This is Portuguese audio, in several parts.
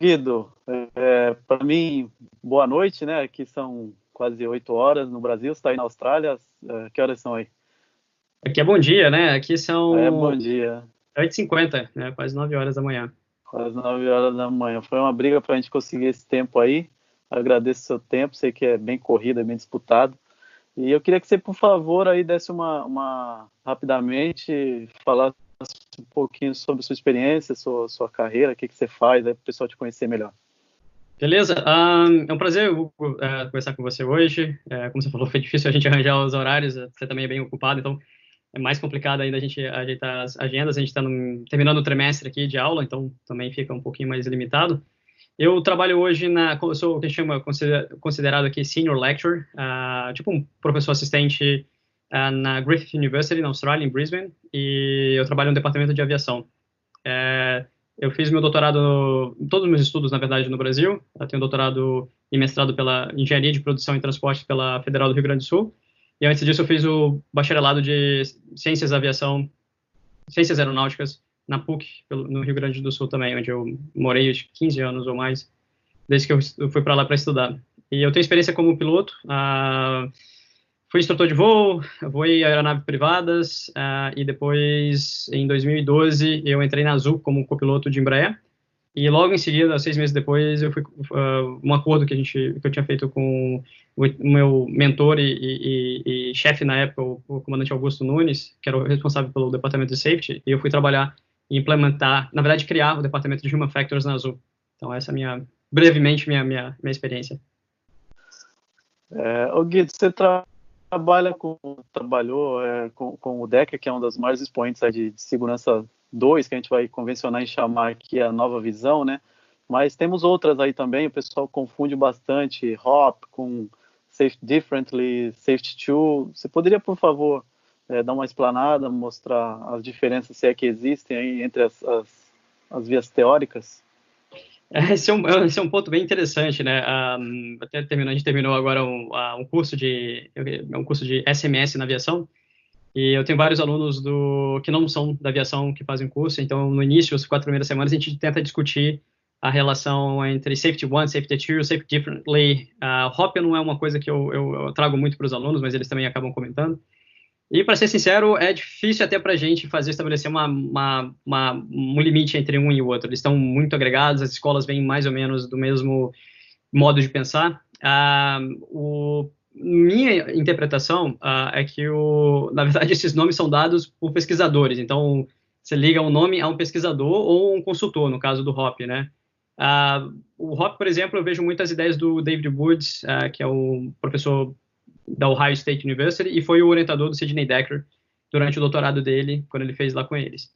Guido, é, para mim, boa noite, né? Aqui são quase 8 horas no Brasil, você está aí na Austrália, é, que horas são aí? Aqui é bom dia, né? Aqui são... É bom dia. 8h50, né? Quase 9 horas da manhã. Quase 9 horas da manhã. Foi uma briga para a gente conseguir esse tempo aí. Agradeço o seu tempo, sei que é bem corrido, é bem disputado. E eu queria que você, por favor, aí desse uma, uma rapidamente, falasse um pouquinho sobre sua experiência, sua, sua carreira, o que, que você faz, para o pessoal te conhecer melhor. Beleza, um, é um prazer uh, conversar com você hoje. É, como você falou, foi difícil a gente arranjar os horários, você também é bem ocupado, então é mais complicado ainda a gente ajeitar as agendas. A gente está terminando o trimestre aqui de aula, então também fica um pouquinho mais limitado. Eu trabalho hoje na, eu sou o que chama considerado aqui senior lecturer, uh, tipo um professor assistente uh, na Griffith University na Austrália, em Brisbane, e eu trabalho no departamento de aviação. É, eu fiz meu doutorado, todos os meus estudos, na verdade, no Brasil. Eu tenho doutorado e mestrado pela Engenharia de Produção e Transporte pela Federal do Rio Grande do Sul. E antes disso eu fiz o bacharelado de Ciências da Aviação, Ciências Aeronáuticas na PUC, no Rio Grande do Sul também, onde eu morei acho 15 anos ou mais, desde que eu fui para lá para estudar. E eu tenho experiência como piloto, uh, fui instrutor de voo, voei aeronaves privadas, uh, e depois, em 2012, eu entrei na Azul como copiloto de Embraer, e logo em seguida, seis meses depois, eu fui uh, um acordo que a gente que eu tinha feito com o, meu mentor e, e, e chefe na época, o, o, comandante Augusto Nunes, que era o responsável pelo departamento de safety, e eu fui trabalhar e implementar, na verdade, criar o departamento de Human Factors na Azul. Então, essa é minha, brevemente, minha, minha, minha experiência. É, o Guido, você tra trabalha com, trabalhou é, com, com, o DECA, que é um dos maiores expoentes de, de, segurança 2, que a gente vai convencionar em chamar aqui a nova visão, né? Mas temos outras aí também, o pessoal confunde bastante HOP com Safe Differently, Safety Tool. Você poderia, por favor, é, dar uma explanada, mostrar as diferenças, se é que existem aí entre as, as, as vias teóricas? Esse é, um, esse é um ponto bem interessante, né? Um, até terminou, a gente terminou agora um, um, curso de um curso de SMS na aviação e eu tenho vários alunos do que não são da aviação que fazem curso. Então, no início, as quatro primeiras semanas, a gente tenta discutir a relação entre safety one, safety two, safety differently. Uh, não é uma coisa que eu, eu, eu trago muito para os alunos, mas eles também acabam comentando. E, para ser sincero, é difícil até para a gente fazer estabelecer uma, uma, uma, um limite entre um e o outro. Eles estão muito agregados, as escolas vêm mais ou menos do mesmo modo de pensar. Uh, o, minha interpretação uh, é que, o, na verdade, esses nomes são dados por pesquisadores. Então, você liga um nome a um pesquisador ou um consultor, no caso do HOP, né? Uh, o HOP, por exemplo, eu vejo muitas ideias do David Woods, que é o professor da Ohio State University e foi o orientador do Sidney Decker durante o doutorado dele, quando ele fez lá com eles.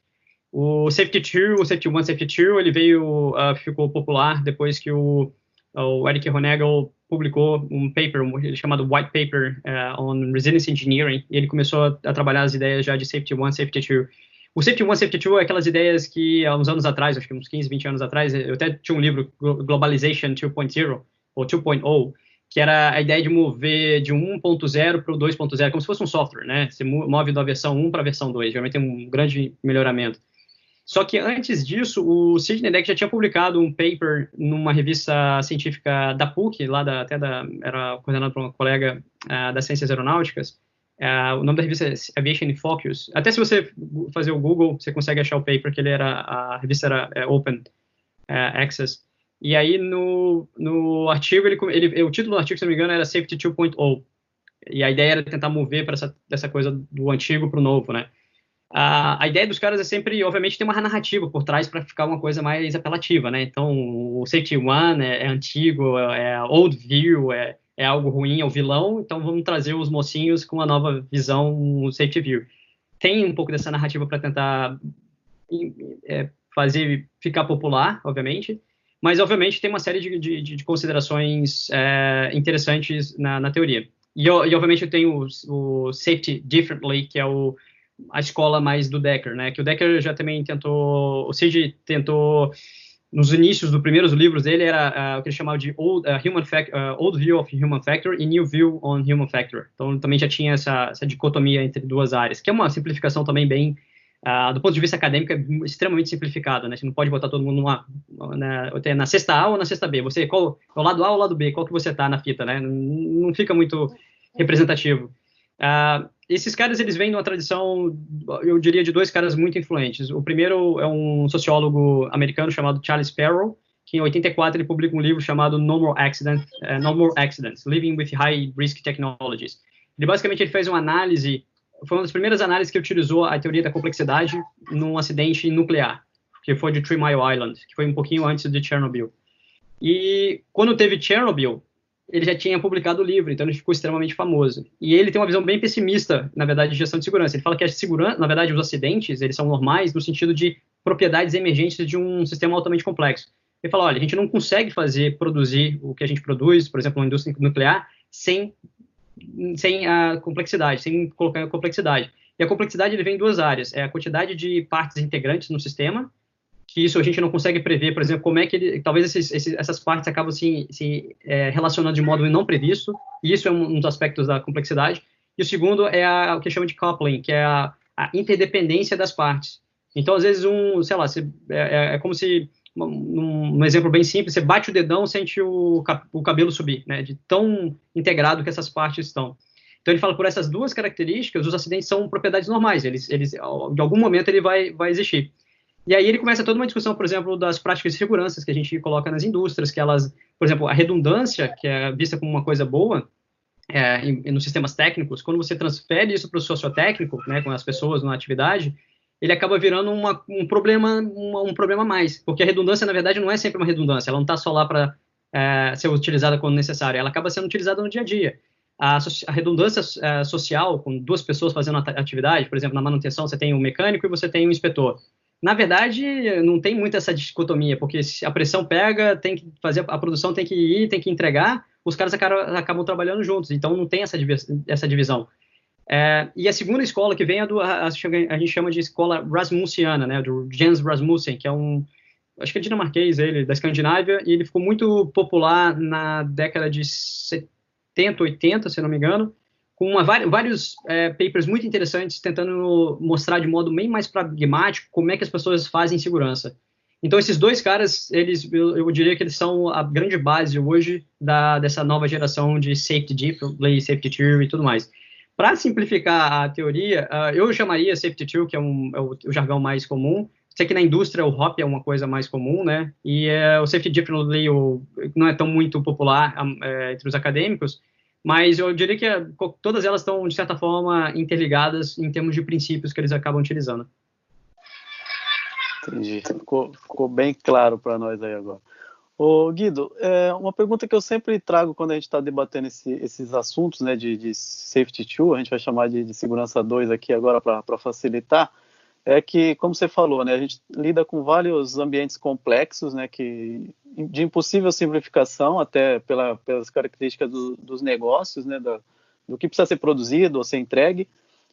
O Safety 2, o Safety 1, Safety 2, ele veio, uh, ficou popular depois que o, o Eric Honegel publicou um paper, chamado White Paper uh, on Resilience Engineering, e ele começou a, a, trabalhar as ideias já de Safety 1, Safety 2. O Safety 1, Safety 2 é aquelas ideias que, há uns anos atrás, acho que uns 15, 20 anos atrás, eu até tinha um livro, Globalization 2.0, ou 2.0, que era a ideia de mover de 1.0 para o 2.0, como se fosse um software, né? Você move da versão 1 para a versão 2, geralmente tem um grande melhoramento. Só que antes disso, o Sidney Deck já tinha publicado um paper numa revista científica da PUC, lá da, até da, era coordenado por uma colega uh, das ciências aeronáuticas. Uh, o nome da revista é Aviation Focus. Até se você fazer o Google, você consegue achar o paper, que ele era, a revista era é, Open uh, Access. E aí, no, no artigo, ele, ele, o título do artigo, se não me engano, era Safety 2.0. E a ideia era tentar mover para essa, essa coisa do antigo para o novo, né? A, a ideia dos caras é sempre, obviamente, ter uma narrativa por trás para ficar uma coisa mais apelativa, né? Então, o Safety One é, é antigo, é, é old view, é, é algo ruim, é o vilão, então vamos trazer os mocinhos com uma nova visão, um Safety View. Tem um pouco dessa narrativa para tentar é, fazer ficar popular, obviamente, mas, obviamente, tem uma série de, de, de considerações é, interessantes na, na teoria. E, e, obviamente, eu tenho o, o, Safety Differently, que é o, a escola mais do Decker, né? Que o Decker já também tentou, o CID tentou nos inícios dos primeiros livros dele era uh, o que ele chamava de Old, uh, human fact, uh, Old View of Human Factor e New View on Human Factor. Então também já tinha essa, essa dicotomia entre duas áreas, que é uma simplificação também bem, do ponto de vista acadêmico, é extremamente simplificada, né? Você não pode botar todo mundo numa, na, na cesta A ou na cesta B. Você, qual, o lado A ou o lado B? Qual que você está na fita, né? Não, fica muito representativo. Uh, esses caras, eles vêm de uma tradição, eu diria, de dois caras muito influentes. O primeiro é um sociólogo americano chamado Charles Sparrow, que em 84 ele publica um livro chamado No More, Accident, uh, no More Accidents, Living with High Risk Technologies. Ele basicamente ele fez uma análise, foi uma das primeiras análises que utilizou a teoria da complexidade num acidente nuclear, que foi de Three Mile Island, que foi um pouquinho antes de Chernobyl. E quando teve Chernobyl, ele já tinha publicado o livro, então ele ficou extremamente famoso. E ele tem uma visão bem pessimista, na verdade, de gestão de segurança. Ele fala que a segurança, na verdade, os acidentes, eles são normais no sentido de propriedades emergentes de um sistema altamente complexo. Ele fala, olha, a gente não consegue fazer, produzir o que a gente produz, por exemplo, uma indústria nuclear, sem, sem a complexidade, sem colocar a complexidade. E a complexidade ele vem em duas áreas. É a quantidade de partes integrantes no sistema que isso a gente não consegue prever, por exemplo, como é que ele, talvez esses, esses, essas partes acabam se, se é, relacionando de modo não previsto, e isso é um, um, dos aspectos da complexidade. E o segundo é a, o que chama de coupling, que é a, a interdependência das partes. Então, às vezes, um, sei lá, você, é, é, como se, um, um, exemplo bem simples, você bate o dedão, sente o, o cabelo subir, né, de tão integrado que essas partes estão. Então, ele fala, por essas duas características, os acidentes são propriedades normais, eles, eles de algum momento ele vai, vai existir. E aí ele começa toda uma discussão, por exemplo, das práticas de segurança que a gente coloca nas indústrias, que elas, por exemplo, a redundância, que é vista como uma coisa boa é, em, nos sistemas técnicos, quando você transfere isso para o sociotécnico, né, com as pessoas na atividade, ele acaba virando uma, um problema uma, um problema mais, porque a redundância, na verdade, não é sempre uma redundância, ela não está só lá para é, ser utilizada quando necessário, ela acaba sendo utilizada no dia a dia. A, a redundância é, social, com duas pessoas fazendo atividade, por exemplo, na manutenção você tem um mecânico e você tem um inspetor na verdade, não tem muito essa dicotomia, porque a pressão pega, tem que fazer, a produção tem que ir, tem que entregar, os caras acabam, acabam trabalhando juntos, então não tem essa, essa divisão. É, e a segunda escola que vem é do, a, a, gente chama de escola Rasmussiana, né, do Jens Rasmussen, que é um, acho que é dinamarquês ele, da Escandinávia, e ele ficou muito popular na década de 70, 80, se não me engano, com uma, vários é, papers muito interessantes tentando mostrar de modo bem mais pragmático como é que as pessoas fazem segurança. Então, esses dois caras, eles, eu, eu diria que eles são a grande base hoje da, dessa nova geração de safety deep, safety tier e tudo mais. Para simplificar a teoria, uh, eu chamaria safety tier, que é, um, é o, o, jargão mais comum. Sei que na indústria o HOP é uma coisa mais comum, né? E uh, o safety deep não é tão muito popular uh, entre os acadêmicos, mas eu diria que é, todas elas estão, de certa forma, interligadas em termos de princípios que eles acabam utilizando. Entendi. Ficou, ficou bem claro para nós aí agora. Ô, Guido, é uma pergunta que eu sempre trago quando a gente está debatendo esse, esses assuntos né, de, de, Safety 2, a gente vai chamar de, de Segurança 2 aqui agora para facilitar, é que, como você falou, né, a gente lida com vários ambientes complexos, né, que de impossível simplificação, até pela, pelas características do, dos negócios, né, da, do que precisa ser produzido ou ser entregue,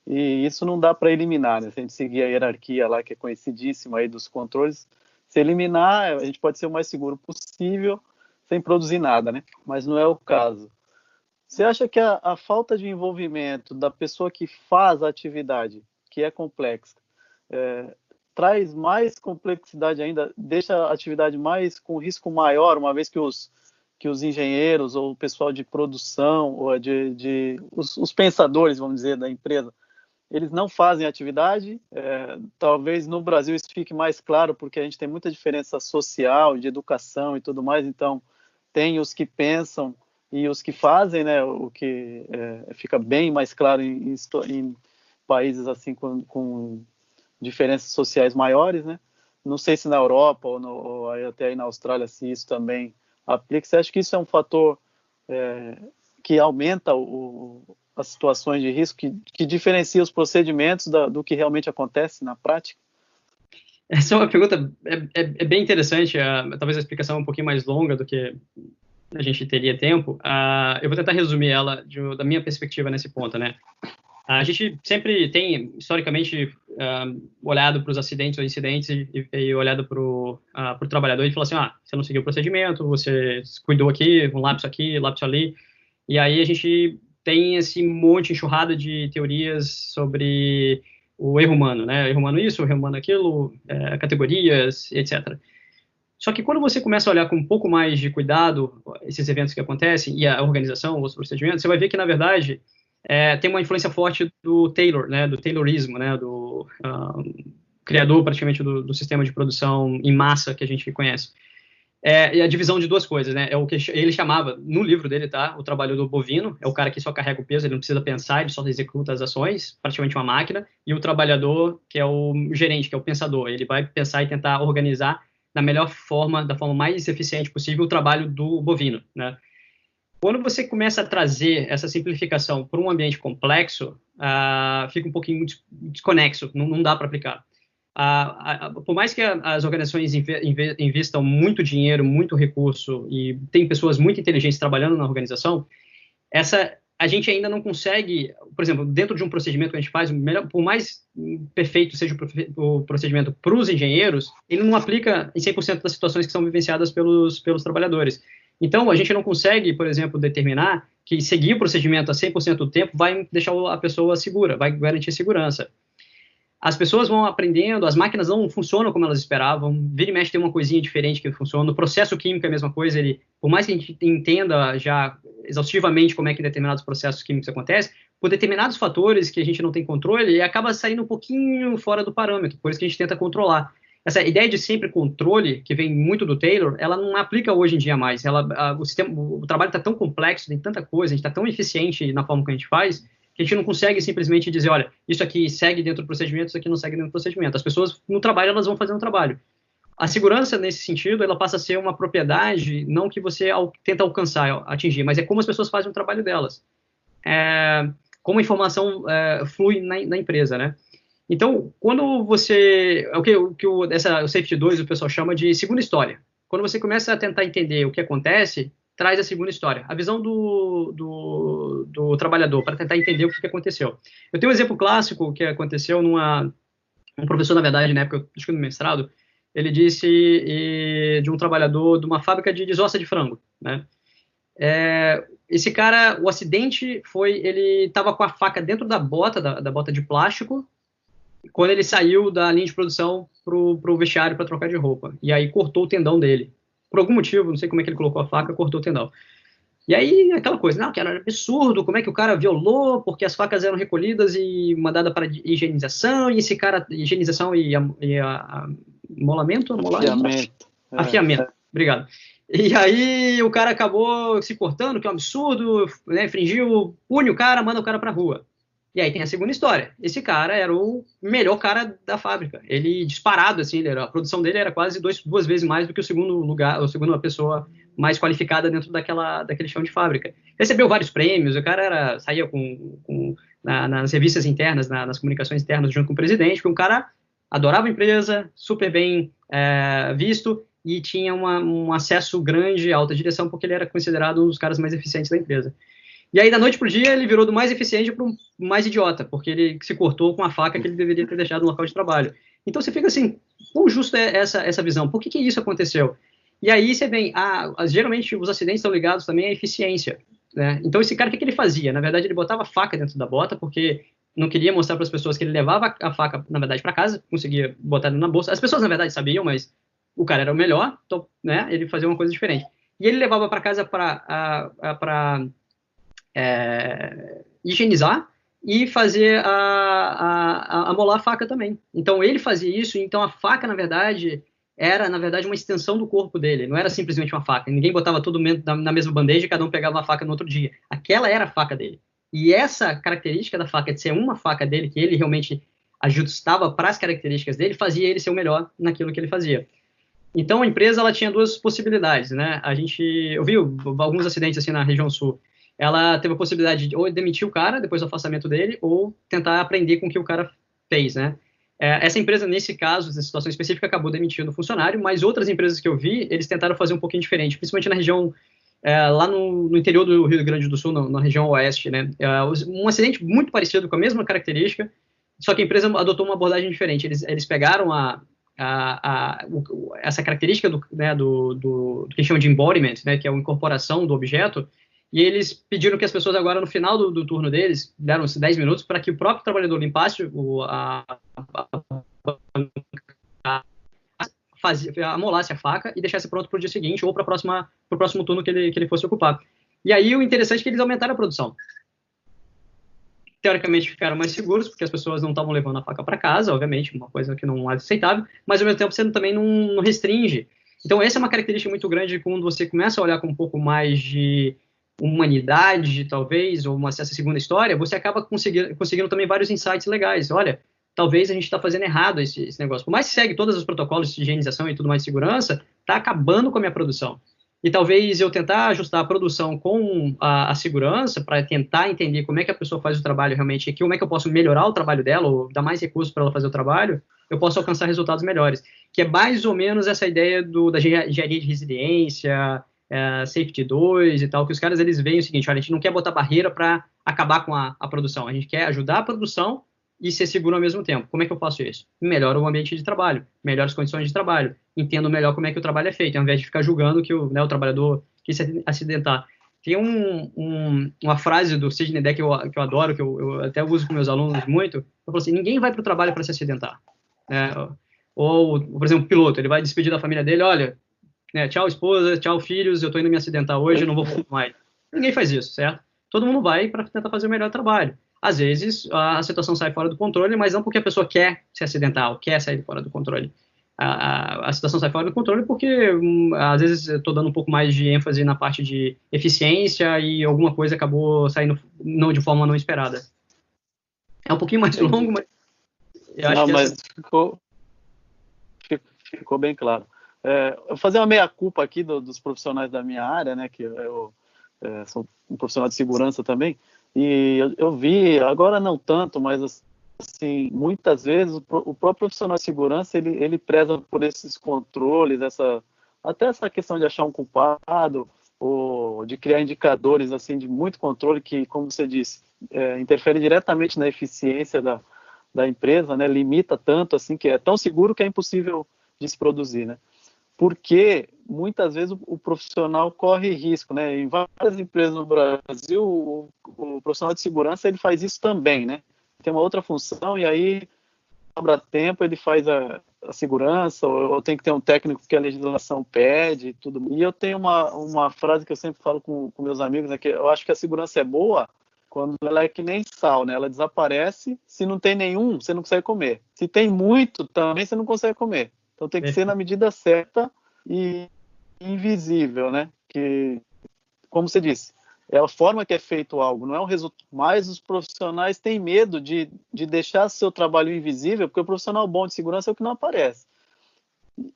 e isso não dá para eliminar, né, se a gente seguir a hierarquia lá, que é conhecidíssima aí dos controles, se eliminar, a gente pode ser o mais seguro possível, sem produzir nada, né, mas não é o caso. Você acha que a, a falta de envolvimento da pessoa que faz a atividade, que é complexa, é, traz mais complexidade ainda, deixa a atividade mais com risco maior, uma vez que os, que os engenheiros ou o pessoal de produção ou de, de os, os, pensadores, vamos dizer, da empresa, eles não fazem atividade. É, talvez no Brasil isso fique mais claro, porque a gente tem muita diferença social, de educação e tudo mais. Então, tem os que pensam e os que fazem, né? O que é, fica bem mais claro em, em, países assim com, com diferenças sociais maiores, né? Não sei se na Europa ou, no, ou até aí na Austrália se isso também aplica. Você acha que isso é um fator é, que aumenta o, as situações de risco, que, que diferencia os procedimentos da, do que realmente acontece na prática? Essa é uma pergunta é, é, é bem interessante. Uh, talvez a explicação é um pouquinho mais longa do que a gente teria tempo. Uh, eu vou tentar resumir ela de, da minha perspectiva nesse ponto, né? A gente sempre tem, historicamente, uh, olhado para os acidentes ou incidentes e, e olhado para o uh, trabalhador e falado assim, ah, você não seguiu o procedimento, você cuidou aqui, um lápis aqui, lápis ali. E aí a gente tem esse monte, enxurrada de teorias sobre o erro humano, né? Erro humano isso, erro humano aquilo, é, categorias, etc. Só que quando você começa a olhar com um pouco mais de cuidado esses eventos que acontecem e a organização, os procedimentos, você vai ver que, na verdade, é, tem uma influência forte do Taylor, né, do Taylorismo, né, do um, criador praticamente do, do, sistema de produção em massa que a gente conhece. É, a divisão de duas coisas, né, é o que ele chamava, no livro dele, tá, o trabalho do bovino, é o cara que só carrega o peso, ele não precisa pensar, ele só executa as ações, praticamente uma máquina, e o trabalhador, que é o gerente, que é o pensador, ele vai pensar e tentar organizar da melhor forma, da forma mais eficiente possível, o trabalho do bovino, né? Quando você começa a trazer essa simplificação para um ambiente complexo, uh, fica um pouquinho desconexo, não, não dá para aplicar. Uh, uh, por mais que as organizações investam muito dinheiro, muito recurso e tem pessoas muito inteligentes trabalhando na organização, essa a gente ainda não consegue, por exemplo, dentro de um procedimento que a gente faz, melhor, por mais perfeito seja o procedimento para os engenheiros, ele não aplica em 100% das situações que são vivenciadas pelos, pelos trabalhadores. Então, a gente não consegue, por exemplo, determinar que seguir o procedimento a 100% do tempo vai deixar a pessoa segura, vai garantir segurança. As pessoas vão aprendendo, as máquinas não funcionam como elas esperavam, vira e mexe tem uma coisinha diferente que funciona, o processo químico é a mesma coisa, ele, por mais que a gente entenda já exaustivamente como é que determinados processos químicos acontecem, por determinados fatores que a gente não tem controle, ele acaba saindo um pouquinho fora do parâmetro, por isso que a gente tenta controlar. Essa ideia de sempre controle, que vem muito do Taylor, ela não aplica hoje em dia mais. Ela, a, o, sistema, o trabalho está tão complexo, tem tanta coisa, a gente está tão eficiente na forma que a gente faz, que a gente não consegue simplesmente dizer, olha, isso aqui segue dentro do procedimento, isso aqui não segue dentro do procedimento. As pessoas no trabalho, elas vão fazer um trabalho. A segurança, nesse sentido, ela passa a ser uma propriedade, não que você tenta alcançar, atingir, mas é como as pessoas fazem o trabalho delas. É, como a informação é, flui na, na, empresa, né? Então, quando você. O que, o, que o, essa, o Safety 2 o pessoal chama de segunda história. Quando você começa a tentar entender o que acontece, traz a segunda história, a visão do, do, do trabalhador, para tentar entender o que, que, aconteceu. Eu tenho um exemplo clássico que aconteceu numa. Um professor, na verdade, na época, acho que no mestrado, ele disse e, de um trabalhador de uma fábrica de desossa de frango, né? É, esse cara, o acidente foi, ele estava com a faca dentro da bota, da, da, bota de plástico, quando ele saiu da linha de produção pro, pro vestiário para trocar de roupa. E aí cortou o tendão dele. Por algum motivo, não sei como é que ele colocou a faca, cortou o tendão. E aí, aquela coisa, não, que era absurdo, como é que o cara violou, porque as facas eram recolhidas e mandadas para higienização, e esse cara, higienização e, a, e a, a molamento? Afiamento. É. Afiamento, obrigado. E aí o cara acabou se cortando, que é um absurdo, né, infringiu, pune o cara, manda o cara pra rua. E aí tem a segunda história. Esse cara era o melhor cara da fábrica. Ele disparado, assim, ele era, a produção dele era quase dois, duas vezes mais do que o segundo lugar, a segunda pessoa mais qualificada dentro daquela, daquele chão de fábrica. Recebeu vários prêmios, o cara era, saía com, com na, nas revistas internas, na, nas comunicações internas junto com o presidente, porque um cara adorava a empresa, super bem é, visto e tinha uma, um acesso grande à alta direção, porque ele era considerado um dos caras mais eficientes da empresa. E aí, da noite pro dia, ele virou do mais eficiente para o mais idiota, porque ele se cortou com a faca que ele deveria ter deixado no local de trabalho. Então você fica assim, quão justo é essa, essa visão? Por que, que isso aconteceu? E aí você vem, ah, geralmente os acidentes estão ligados também à eficiência. Né? Então esse cara, o que, que ele fazia? Na verdade, ele botava a faca dentro da bota, porque não queria mostrar para as pessoas que ele levava a faca, na verdade, para casa, conseguia botar na bolsa. As pessoas, na verdade, sabiam, mas o cara era o melhor, então, né, ele fazia uma coisa diferente. E ele levava para casa para é, higienizar e fazer a, a, a, molar a faca também. Então ele fazia isso, então a faca, na verdade, era, na verdade, uma extensão do corpo dele, não era simplesmente uma faca. Ninguém botava todo mundo na mesma bandeja e cada um pegava uma faca no outro dia. Aquela era a faca dele. E essa característica da faca, de ser uma faca dele, que ele realmente ajustava para as características dele, fazia ele ser o melhor naquilo que ele fazia. Então a empresa ela tinha duas possibilidades, né? A gente, eu vi alguns acidentes assim na região sul ela teve a possibilidade de ou demitir o cara depois do afastamento dele, ou tentar aprender com o que o cara fez, né? É, essa empresa, nesse caso, nessa situação específica, acabou demitindo o funcionário, mas outras empresas que eu vi, eles tentaram fazer um pouquinho diferente, principalmente na região é, lá no, no, interior do Rio Grande do Sul, na, na região oeste, né? É, um acidente muito parecido, com a mesma característica, só que a empresa adotou uma abordagem diferente. Eles, eles pegaram a, a, a, o, essa característica do, né, do, do, do, que chamam de embodiment, né, que é a incorporação do objeto, e eles pediram que as pessoas agora, no final do, do turno deles, deram 10 minutos para que o próprio trabalhador limpasse o, a, a, amolasse a faca e deixasse pronto para o dia seguinte ou para o próximo turno que ele, que ele fosse ocupar. E aí o interessante é que eles aumentaram a produção. Teoricamente ficaram mais seguros, porque as pessoas não estavam levando a faca para casa, obviamente, uma coisa que não é aceitável, mas ao mesmo tempo você também não, não restringe. Então, essa é uma característica muito grande quando você começa a olhar com um pouco mais de humanidade, talvez, ou uma, essa segunda história, você acaba conseguindo, conseguindo também vários insights legais. Olha, talvez a gente está fazendo errado esse, esse, negócio. Por mais que segue todos os protocolos de higienização e tudo mais de segurança, está acabando com a minha produção. E talvez eu tentar ajustar a produção com a, a segurança para tentar entender como é que a pessoa faz o trabalho realmente, e como é que eu posso melhorar o trabalho dela, ou dar mais recursos para ela fazer o trabalho, eu posso alcançar resultados melhores. Que é mais ou menos essa ideia do, da engenharia de resiliência, é, Safety 2 e tal, que os caras eles veem o seguinte, olha, a gente não quer botar barreira para acabar com a, a produção, a gente quer ajudar a produção e ser seguro ao mesmo tempo. Como é que eu faço isso? Melhoro o ambiente de trabalho, melhoro as condições de trabalho, entendo melhor como é que o trabalho é feito, ao invés de ficar julgando que o, né, o trabalhador quis se acidentar. Tem um, um, uma frase do Sidney Deck que eu, que eu adoro, que eu, eu, até uso com meus alunos muito, eu falo assim, ninguém vai para o trabalho para se acidentar. É, ou, por exemplo, o piloto, ele vai despedir da família dele, olha, né, tchau esposa, tchau filhos, eu estou indo me acidentar hoje, eu não vou mais. Ninguém faz isso, certo? Todo mundo vai para tentar fazer o melhor trabalho. Às vezes a situação sai fora do controle, mas não porque a pessoa quer se acidentar ou quer sair fora do controle. A, a, a situação sai fora do controle porque hum, às vezes estou dando um pouco mais de ênfase na parte de eficiência e alguma coisa acabou saindo não de forma não esperada. É um pouquinho mais longo, mas eu acho não, que mas essa... ficou, ficou bem claro. É, eu fazer uma meia-culpa aqui do, dos profissionais da minha área, né, que eu é, sou um profissional de segurança também, e eu, eu, vi, agora não tanto, mas assim, muitas vezes o, o, próprio profissional de segurança, ele, ele preza por esses controles, essa, até essa questão de achar um culpado, ou de criar indicadores assim de muito controle que, como você disse, é, interfere diretamente na eficiência da, da empresa, né, limita tanto assim que é tão seguro que é impossível de se produzir, né? Porque muitas vezes o, o, profissional corre risco, né? Em várias empresas no Brasil, o, o, profissional de segurança ele faz isso também, né? Tem uma outra função e aí sobra tempo ele faz a, a segurança ou, ou, tem que ter um técnico que a legislação pede e tudo. E eu tenho uma, uma frase que eu sempre falo com, com meus amigos, né? Que eu acho que a segurança é boa quando ela é que nem sal, né? Ela desaparece. Se não tem nenhum, você não consegue comer. Se tem muito, também você não consegue comer. Então tem que ser na medida certa e invisível, né? Que, como você disse, é a forma que é feito algo, não é um resultado. Mas os profissionais têm medo de, de deixar seu trabalho invisível, porque o profissional bom de segurança é o que não aparece.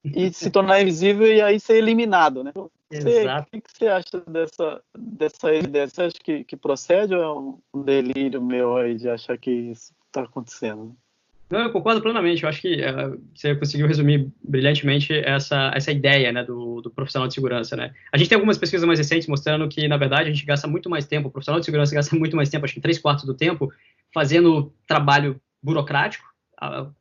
E se tornar invisível e aí ser eliminado, né? Você, Exato. O que você acha dessa, dessa ideia? Você acha que, que procede ou é um delírio meu aí de achar que isso está acontecendo? Não, eu concordo plenamente. Eu acho que uh, você conseguiu resumir brilhantemente essa, essa ideia né, do, do, profissional de segurança. Né? A gente tem algumas pesquisas mais recentes mostrando que, na verdade, a gente gasta muito mais tempo, o profissional de segurança gasta muito mais tempo, acho que três quartos do tempo, fazendo trabalho burocrático,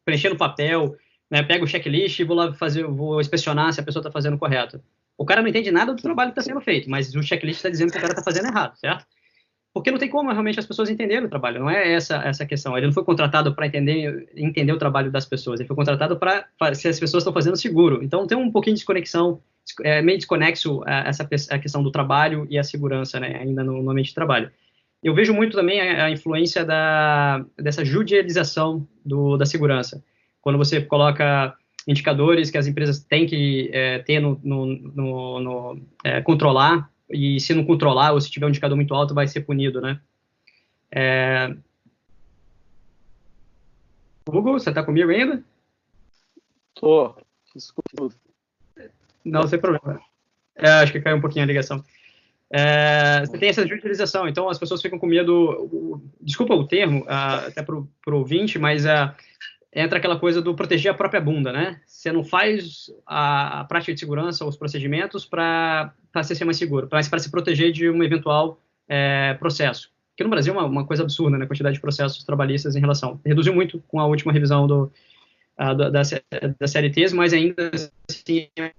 preenchendo papel, né, pega o checklist e vou lá fazer, vou inspecionar se a pessoa está fazendo correto. O cara não entende nada do trabalho que está sendo feito, mas o checklist está dizendo que o cara está fazendo errado, certo? Porque não tem como realmente as pessoas entenderem o trabalho, não é essa essa questão. Ele não foi contratado para entender entender o trabalho das pessoas, ele foi contratado para se as pessoas estão fazendo seguro. Então tem um pouquinho de desconexão, é, meio desconexo a, essa a questão do trabalho e a segurança, né, ainda no, no ambiente de trabalho. Eu vejo muito também a, a influência da, dessa judicialização do, da segurança. Quando você coloca indicadores que as empresas têm que é, ter no, no, no, no é, controlar e se não controlar ou se tiver um indicador muito alto, vai ser punido, né? É... Google, você está comigo ainda? Tô, desculpa. Não, sem problema. É, acho que caiu um pouquinho a ligação. É, você tem essa utilização, então as pessoas ficam com medo, desculpa o termo, uh, até para o ouvinte, mas uh, entra aquela coisa do proteger a própria bunda, né? Você não faz a, a prática de segurança os procedimentos para ser mais seguro, para se proteger de um eventual é, processo. Que no Brasil é uma, uma, coisa absurda, né? A quantidade de processos trabalhistas em relação. Reduziu muito com a última revisão do, a, da, da, da mas ainda assim é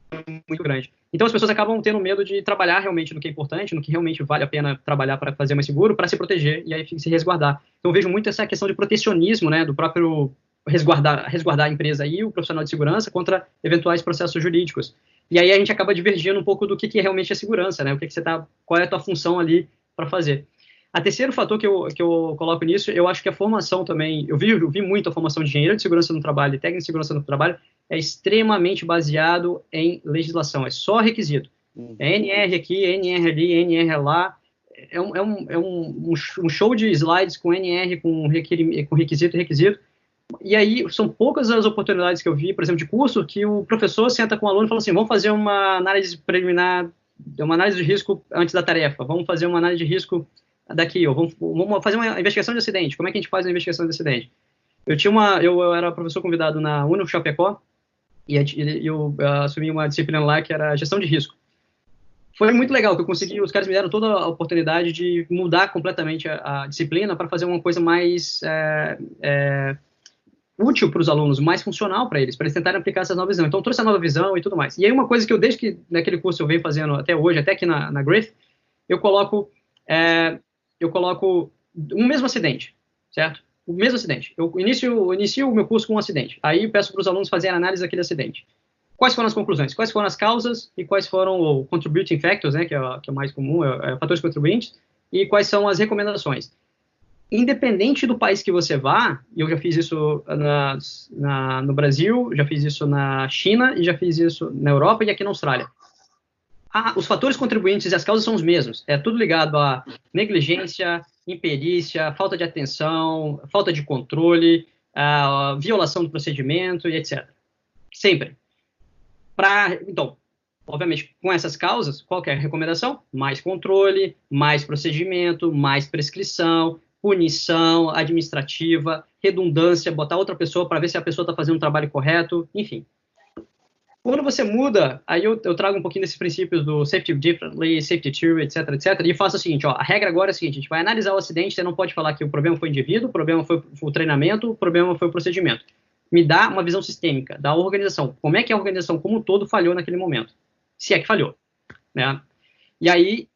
muito grande. Então as pessoas acabam tendo medo de trabalhar realmente no que é importante, no que realmente vale a pena trabalhar para fazer mais seguro, para se proteger e aí se resguardar. Então vejo muito essa questão de protecionismo, né, do próprio resguardar, resguardar a empresa e o profissional de segurança contra eventuais processos jurídicos. E aí a gente acaba divergindo um pouco do que, que realmente é segurança, né? O que, que você tá, qual é a tua função ali para fazer. A terceiro fator que eu, que eu coloco nisso, eu acho que a formação também, eu vi, eu vi muito a formação de engenheiro de segurança no trabalho e técnico de segurança no trabalho, é extremamente baseado em legislação, é só requisito. Uhum. É NR aqui, NR ali, NR lá, é um, é um, é um, um show de slides com NR, com, com requisito, requisito, e aí, são poucas as oportunidades que eu vi, por exemplo, de curso, que o professor senta com o aluno e fala assim: vamos fazer uma análise preliminar, uma análise de risco antes da tarefa, vamos fazer uma análise de risco daqui, ou vamos, vamos fazer uma investigação de acidente. Como é que a gente faz uma investigação de acidente? Eu tinha uma, eu, eu era professor convidado na Uno Chapecó e eu, eu assumi uma disciplina lá que era gestão de risco. Foi muito legal que eu consegui, os caras me deram toda a oportunidade de mudar completamente a, a disciplina para fazer uma coisa mais é, é, útil para os alunos, mais funcional para eles, para eles tentarem aplicar essa nova visão. Então, trouxe a nova visão e tudo mais. E aí, uma coisa que eu, desde que naquele curso eu venho fazendo até hoje, até aqui na, na Griff, eu coloco, é, eu coloco um mesmo acidente, certo? O mesmo acidente. Eu inicio, inicio o meu curso com um acidente. Aí peço para os alunos fazerem análise daquele acidente. Quais foram as conclusões? Quais foram as causas e quais foram o contributing factors, né, que é, que é o mais comum, é, é, fatores contribuintes, e quais são as recomendações independente do país que você vá, eu já fiz isso na, na, no Brasil, já fiz isso na China e já fiz isso na Europa e aqui na Austrália. Ah, os fatores contribuintes e as causas são os mesmos. É tudo ligado a negligência, imperícia, falta de atenção, falta de controle, a violação do procedimento e etc. Sempre. Pra, então, obviamente, com essas causas, qual é recomendação? Mais controle, mais procedimento, mais prescrição, punição administrativa, redundância, botar outra pessoa para ver se a pessoa está fazendo o trabalho correto, enfim. Quando você muda, aí eu, eu, trago um pouquinho desses princípios do safety differently, safety theory, etc, etc, e faço o seguinte, ó, a regra agora é a seguinte, a gente vai analisar o acidente, você não pode falar que o problema foi o indivíduo, o problema foi o treinamento, o problema foi o procedimento. Me dá uma visão sistêmica da organização. Como é que a organização como um todo falhou naquele momento? Se é que falhou, né? E aí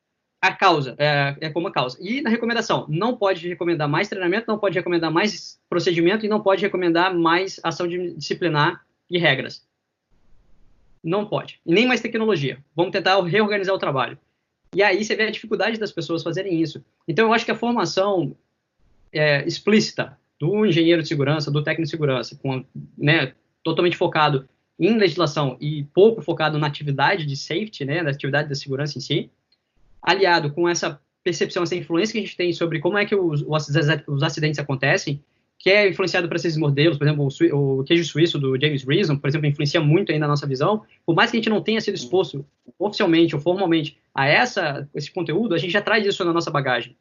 a causa, é, é como a causa. E na recomendação, não pode recomendar mais treinamento, não pode recomendar mais procedimento e não pode recomendar mais ação disciplinar e regras. Não pode. E nem mais tecnologia. Vamos tentar reorganizar o trabalho. E aí você vê a dificuldade das pessoas fazerem isso. Então eu acho que a formação é, explícita do engenheiro de segurança, do técnico de segurança, com, né, totalmente focado em legislação e pouco focado na atividade de safety, né, na atividade da segurança em si, aliado com essa percepção, essa influência que a gente tem sobre como é que os, os acidentes acontecem, que é influenciado por esses modelos, por exemplo, o, o, queijo suíço do James Reason, por exemplo, influencia muito ainda a nossa visão. Por mais que a gente não tenha sido exposto oficialmente ou formalmente a essa, esse conteúdo, a gente já traz isso na nossa bagagem.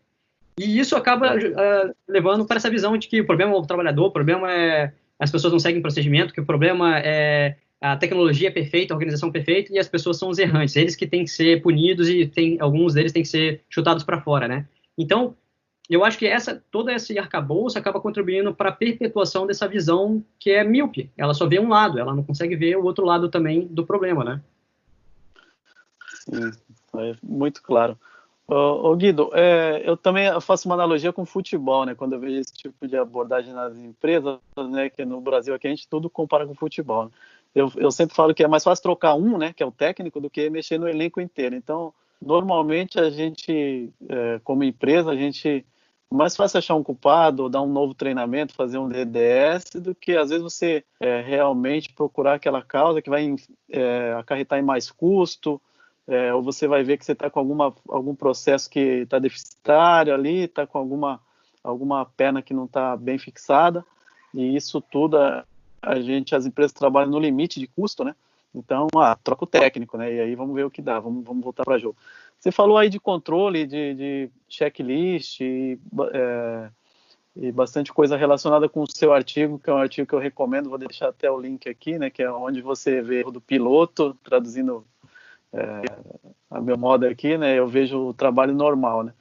E isso acaba uh, levando para essa visão de que o problema é o trabalhador, o problema é as pessoas não seguem procedimento, que o problema é a tecnologia é perfeita, a organização é perfeita e as pessoas são os errantes. Eles que têm que ser punidos e tem, alguns deles têm que ser chutados para fora, né? Então, eu acho que essa todo esse arcabouço acaba contribuindo para a perpetuação dessa visão que é míope. Ela só vê um lado, ela não consegue ver o outro lado também do problema, né? Sim, é muito claro. Ô Guido, é, eu também faço uma analogia com futebol, né? Quando eu vejo esse tipo de abordagem nas empresas, né? Que no Brasil aqui a gente tudo compara com futebol. Né? Eu, eu sempre falo que é mais fácil trocar um, né, que é o técnico, do que mexer no elenco inteiro. Então, normalmente a gente, é, como empresa, a gente é mais fácil achar um culpado, ou dar um novo treinamento, fazer um DDS, do que às vezes você é, realmente procurar aquela causa que vai é, acarretar em mais custo, é, ou você vai ver que você está com alguma, algum processo que está deficitário ali, está com alguma, alguma perna que não está bem fixada, e isso tudo a gente, as empresas trabalham no limite de custo, né? Então, ah, troca o técnico, né? E aí vamos ver o que dá, vamos, vamos voltar para jogo. Você falou aí de controle, de, de checklist, e, é, e bastante coisa relacionada com o seu artigo, que é um artigo que eu recomendo, vou deixar até o link aqui, né, que é onde você vê o do piloto, traduzindo é, a meu modo aqui, né, eu vejo o trabalho normal, né.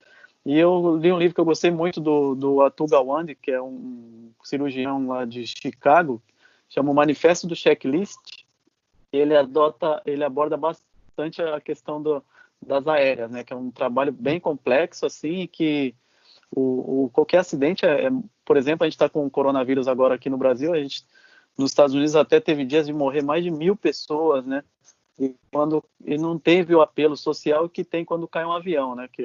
E eu li um livro que eu gostei muito do, do Atul Gawande, que é um cirurgião lá de Chicago, chama o Manifesto do Checklist. Ele adota, ele aborda bastante a questão do, das aéreas, né, que é um trabalho bem complexo, assim, que o, o qualquer acidente, é, é, por exemplo, a gente está com o coronavírus agora aqui no Brasil, a gente, nos Estados Unidos até teve dias de morrer mais de mil pessoas, né, e quando e não teve o apelo social que tem quando cai um avião, né, que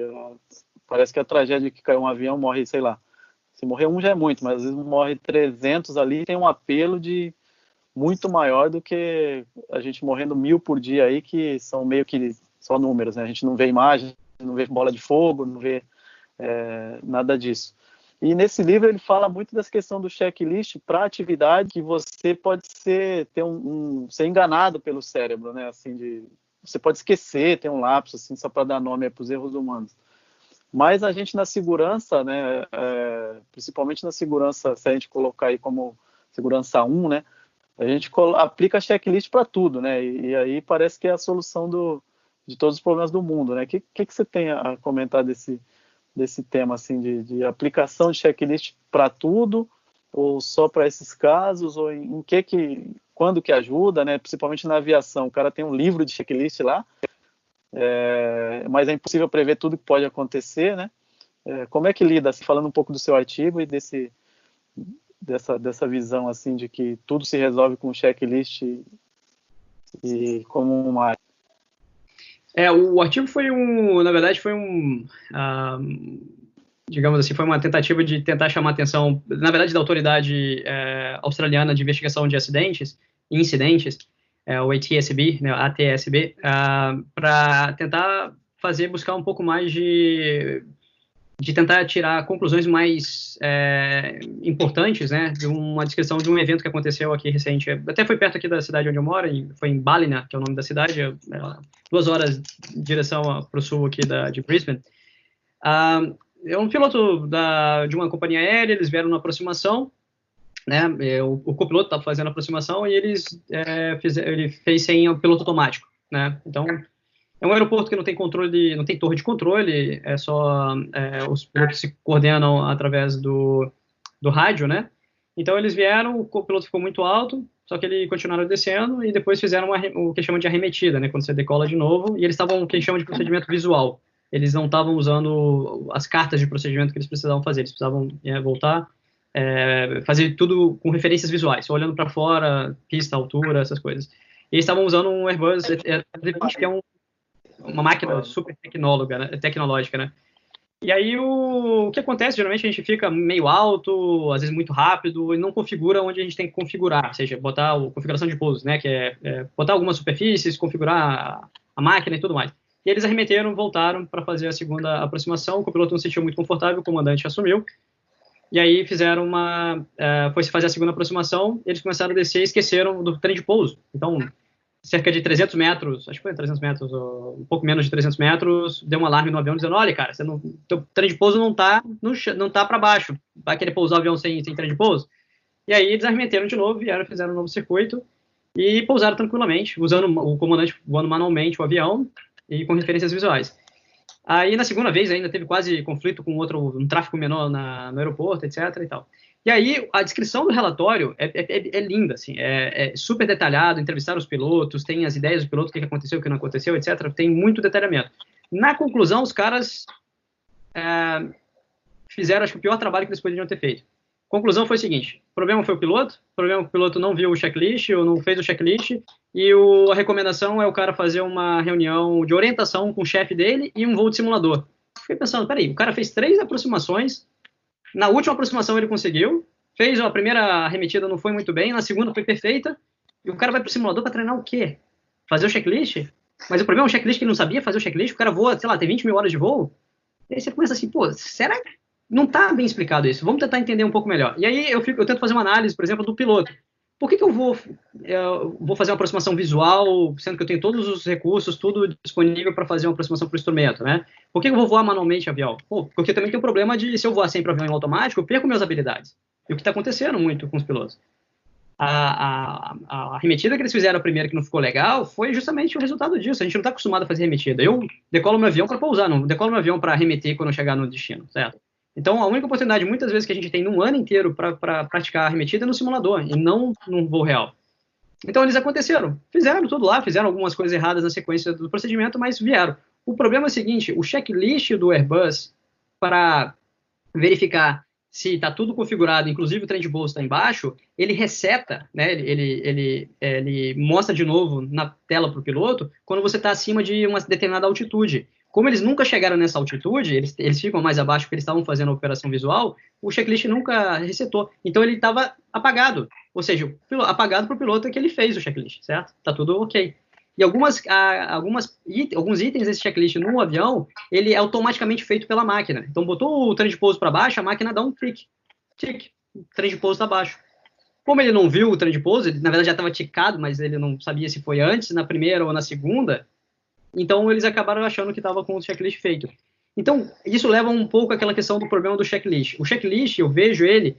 parece que a tragédia que caiu um avião morre, sei lá, se morrer um já é muito, mas às vezes morre 300 ali, tem um apelo de muito maior do que a gente morrendo mil por dia aí, que são meio que só números, né? A gente não vê imagem, não vê bola de fogo, não vê é, nada disso. E nesse livro ele fala muito dessa questão do checklist para atividade que você pode ser ter um, um, ser enganado pelo cérebro, né? Assim de você pode esquecer, ter um lapso assim só para dar nome para os erros humanos. Mas a gente na segurança, né? É, principalmente na segurança, se a gente colocar aí como segurança 1, né? A gente aplica checklist para tudo, né? E, e, aí parece que é a solução do, de todos os problemas do mundo, né? O que, que, que você tem a comentar desse desse tema assim de, de aplicação de checklist para tudo ou só para esses casos ou em, em, que que quando que ajuda, né? Principalmente na aviação, o cara tem um livro de checklist lá, é, mas é impossível prever tudo que pode acontecer, né? É, como é que lida, assim, falando um pouco do seu artigo e desse dessa dessa visão assim de que tudo se resolve com checklist e, e como uma é, o artigo foi um, na verdade, foi um, uh, digamos assim, foi uma tentativa de tentar chamar a atenção, na verdade, da autoridade é, australiana de investigação de acidentes incidentes, é, o ATSB, né, ATSB, uh, ah, para tentar fazer, buscar um pouco mais de de tentar tirar conclusões mais é, importantes, né, de uma descrição de um evento que aconteceu aqui recente. Até foi perto aqui da cidade onde eu moro, foi em Ballina, que é o nome da cidade, é, duas horas de direção para o sul aqui da, de Brisbane. Ah, é um piloto da, de uma companhia aérea, eles vieram na aproximação, né, é, o, o copiloto estava fazendo a aproximação e eles é, fiz, ele fez sem o piloto automático, né, então é um aeroporto que não tem controle, não tem torre de controle, é só é, os pilotos se coordenam através do, do rádio, né? Então eles vieram, o piloto ficou muito alto, só que ele continuaram descendo e depois fizeram uma, o que chama de arremetida, né? Quando você decola de novo, e eles estavam o que chama de procedimento visual. Eles não estavam usando as cartas de procedimento que eles precisavam fazer, eles precisavam é, voltar, é, fazer tudo com referências visuais, olhando para fora, pista, altura, essas coisas. E eles estavam usando um Airbus, que é um uma máquina super tecnóloga, né, tecnológica, né? E aí o, o, que acontece, geralmente a gente fica meio alto, às vezes muito rápido, e não configura onde a gente tem que configurar, ou seja, botar a configuração de pouso, né, que é, é botar algumas superfícies, configurar a, a, máquina e tudo mais. E eles arremeteram, voltaram para fazer a segunda aproximação, o piloto não se sentiu muito confortável, o comandante assumiu, e aí fizeram uma, uh, foi se fazer a segunda aproximação, eles começaram a descer e esqueceram do trem de pouso. Então, cerca de 300 metros, acho que foi 300 metros, um pouco menos de 300 metros, deu um alarme no avião dizendo, olha, cara, você não, teu trem de pouso não tá, não, não tá para baixo, vai querer pousar o avião sem, sem trem de pouso? E aí eles arremeteram de novo, vieram, fizeram um novo circuito e pousaram tranquilamente, usando o comandante voando manualmente o avião e com referências visuais. Aí na segunda vez ainda teve quase conflito com outro, um tráfego menor na, no aeroporto, etc e tal. E aí, a descrição do relatório é, é, é, é linda, assim, é, é, super detalhado, entrevistaram os pilotos, tem as ideias do piloto, o que aconteceu, o que não aconteceu, etc. Tem muito detalhamento. Na conclusão, os caras é, fizeram, acho que, o pior trabalho que eles poderiam ter feito. Conclusão foi o seguinte: o problema foi o piloto, o problema é que o piloto não viu o checklist ou não fez o checklist, e o, a recomendação é o cara fazer uma reunião de orientação com o chefe dele e um voo de simulador. Fiquei pensando, peraí, o cara fez três aproximações, na última aproximação ele conseguiu, fez a primeira arremetida não foi muito bem, na segunda foi perfeita, e o cara vai pro simulador para treinar o quê? Fazer o checklist? Mas o problema é o checklist que ele não sabia fazer o checklist, o cara voa, sei lá, tem 20 mil horas de voo, e aí você começa assim, pô, será que não tá bem explicado isso? Vamos tentar entender um pouco melhor. E aí eu, fico, eu tento fazer uma análise, por exemplo, do piloto. por que, que eu vou, eu vou fazer uma aproximação visual, sendo que eu tenho todos os recursos, tudo disponível para fazer uma aproximação para o instrumento, né? Por que, que eu vou voar manualmente avião? Pô, porque também tem o problema de, se eu voar sempre avião em automático, eu perco minhas habilidades. E o que está acontecendo muito com os pilotos. A, a, a, que eles fizeram primeiro que não ficou legal foi justamente o resultado disso. A gente não está acostumado a fazer remetida. Eu decolo meu avião para pousar, não decolo meu avião para remeter quando chegar no destino, certo? Então, a única oportunidade, muitas vezes, que a gente tem num ano inteiro para pra praticar arremetida é no simulador, e não num voo real. Então, eles aconteceram. Fizeram tudo lá, fizeram algumas coisas erradas na sequência do procedimento, mas vieram. O problema é o seguinte, o checklist do Airbus para verificar se está tudo configurado, inclusive o trem de bolsa está embaixo, ele reseta, né, ele, ele, ele, ele mostra de novo na tela para o piloto quando você está acima de uma determinada altitude. Como eles nunca chegaram nessa altitude, eles, eles ficam mais abaixo porque eles estavam fazendo a operação visual, o checklist nunca resetou. Então ele estava apagado. Ou seja, apagado para o piloto que ele fez o checklist, certo? Está tudo ok. E algumas, algumas, alguns itens desse checklist no avião, ele é automaticamente feito pela máquina. Então botou o trem de pouso para baixo, a máquina dá um tic, tic, o trem de pouso está baixo. Como ele não viu o trem de pouso, ele na verdade já estava ticado, mas ele não sabia se foi antes, na primeira ou na segunda, então, eles acabaram achando que estava com o checklist feito. Então, isso leva um pouco àquela questão do problema do checklist. O checklist, eu vejo ele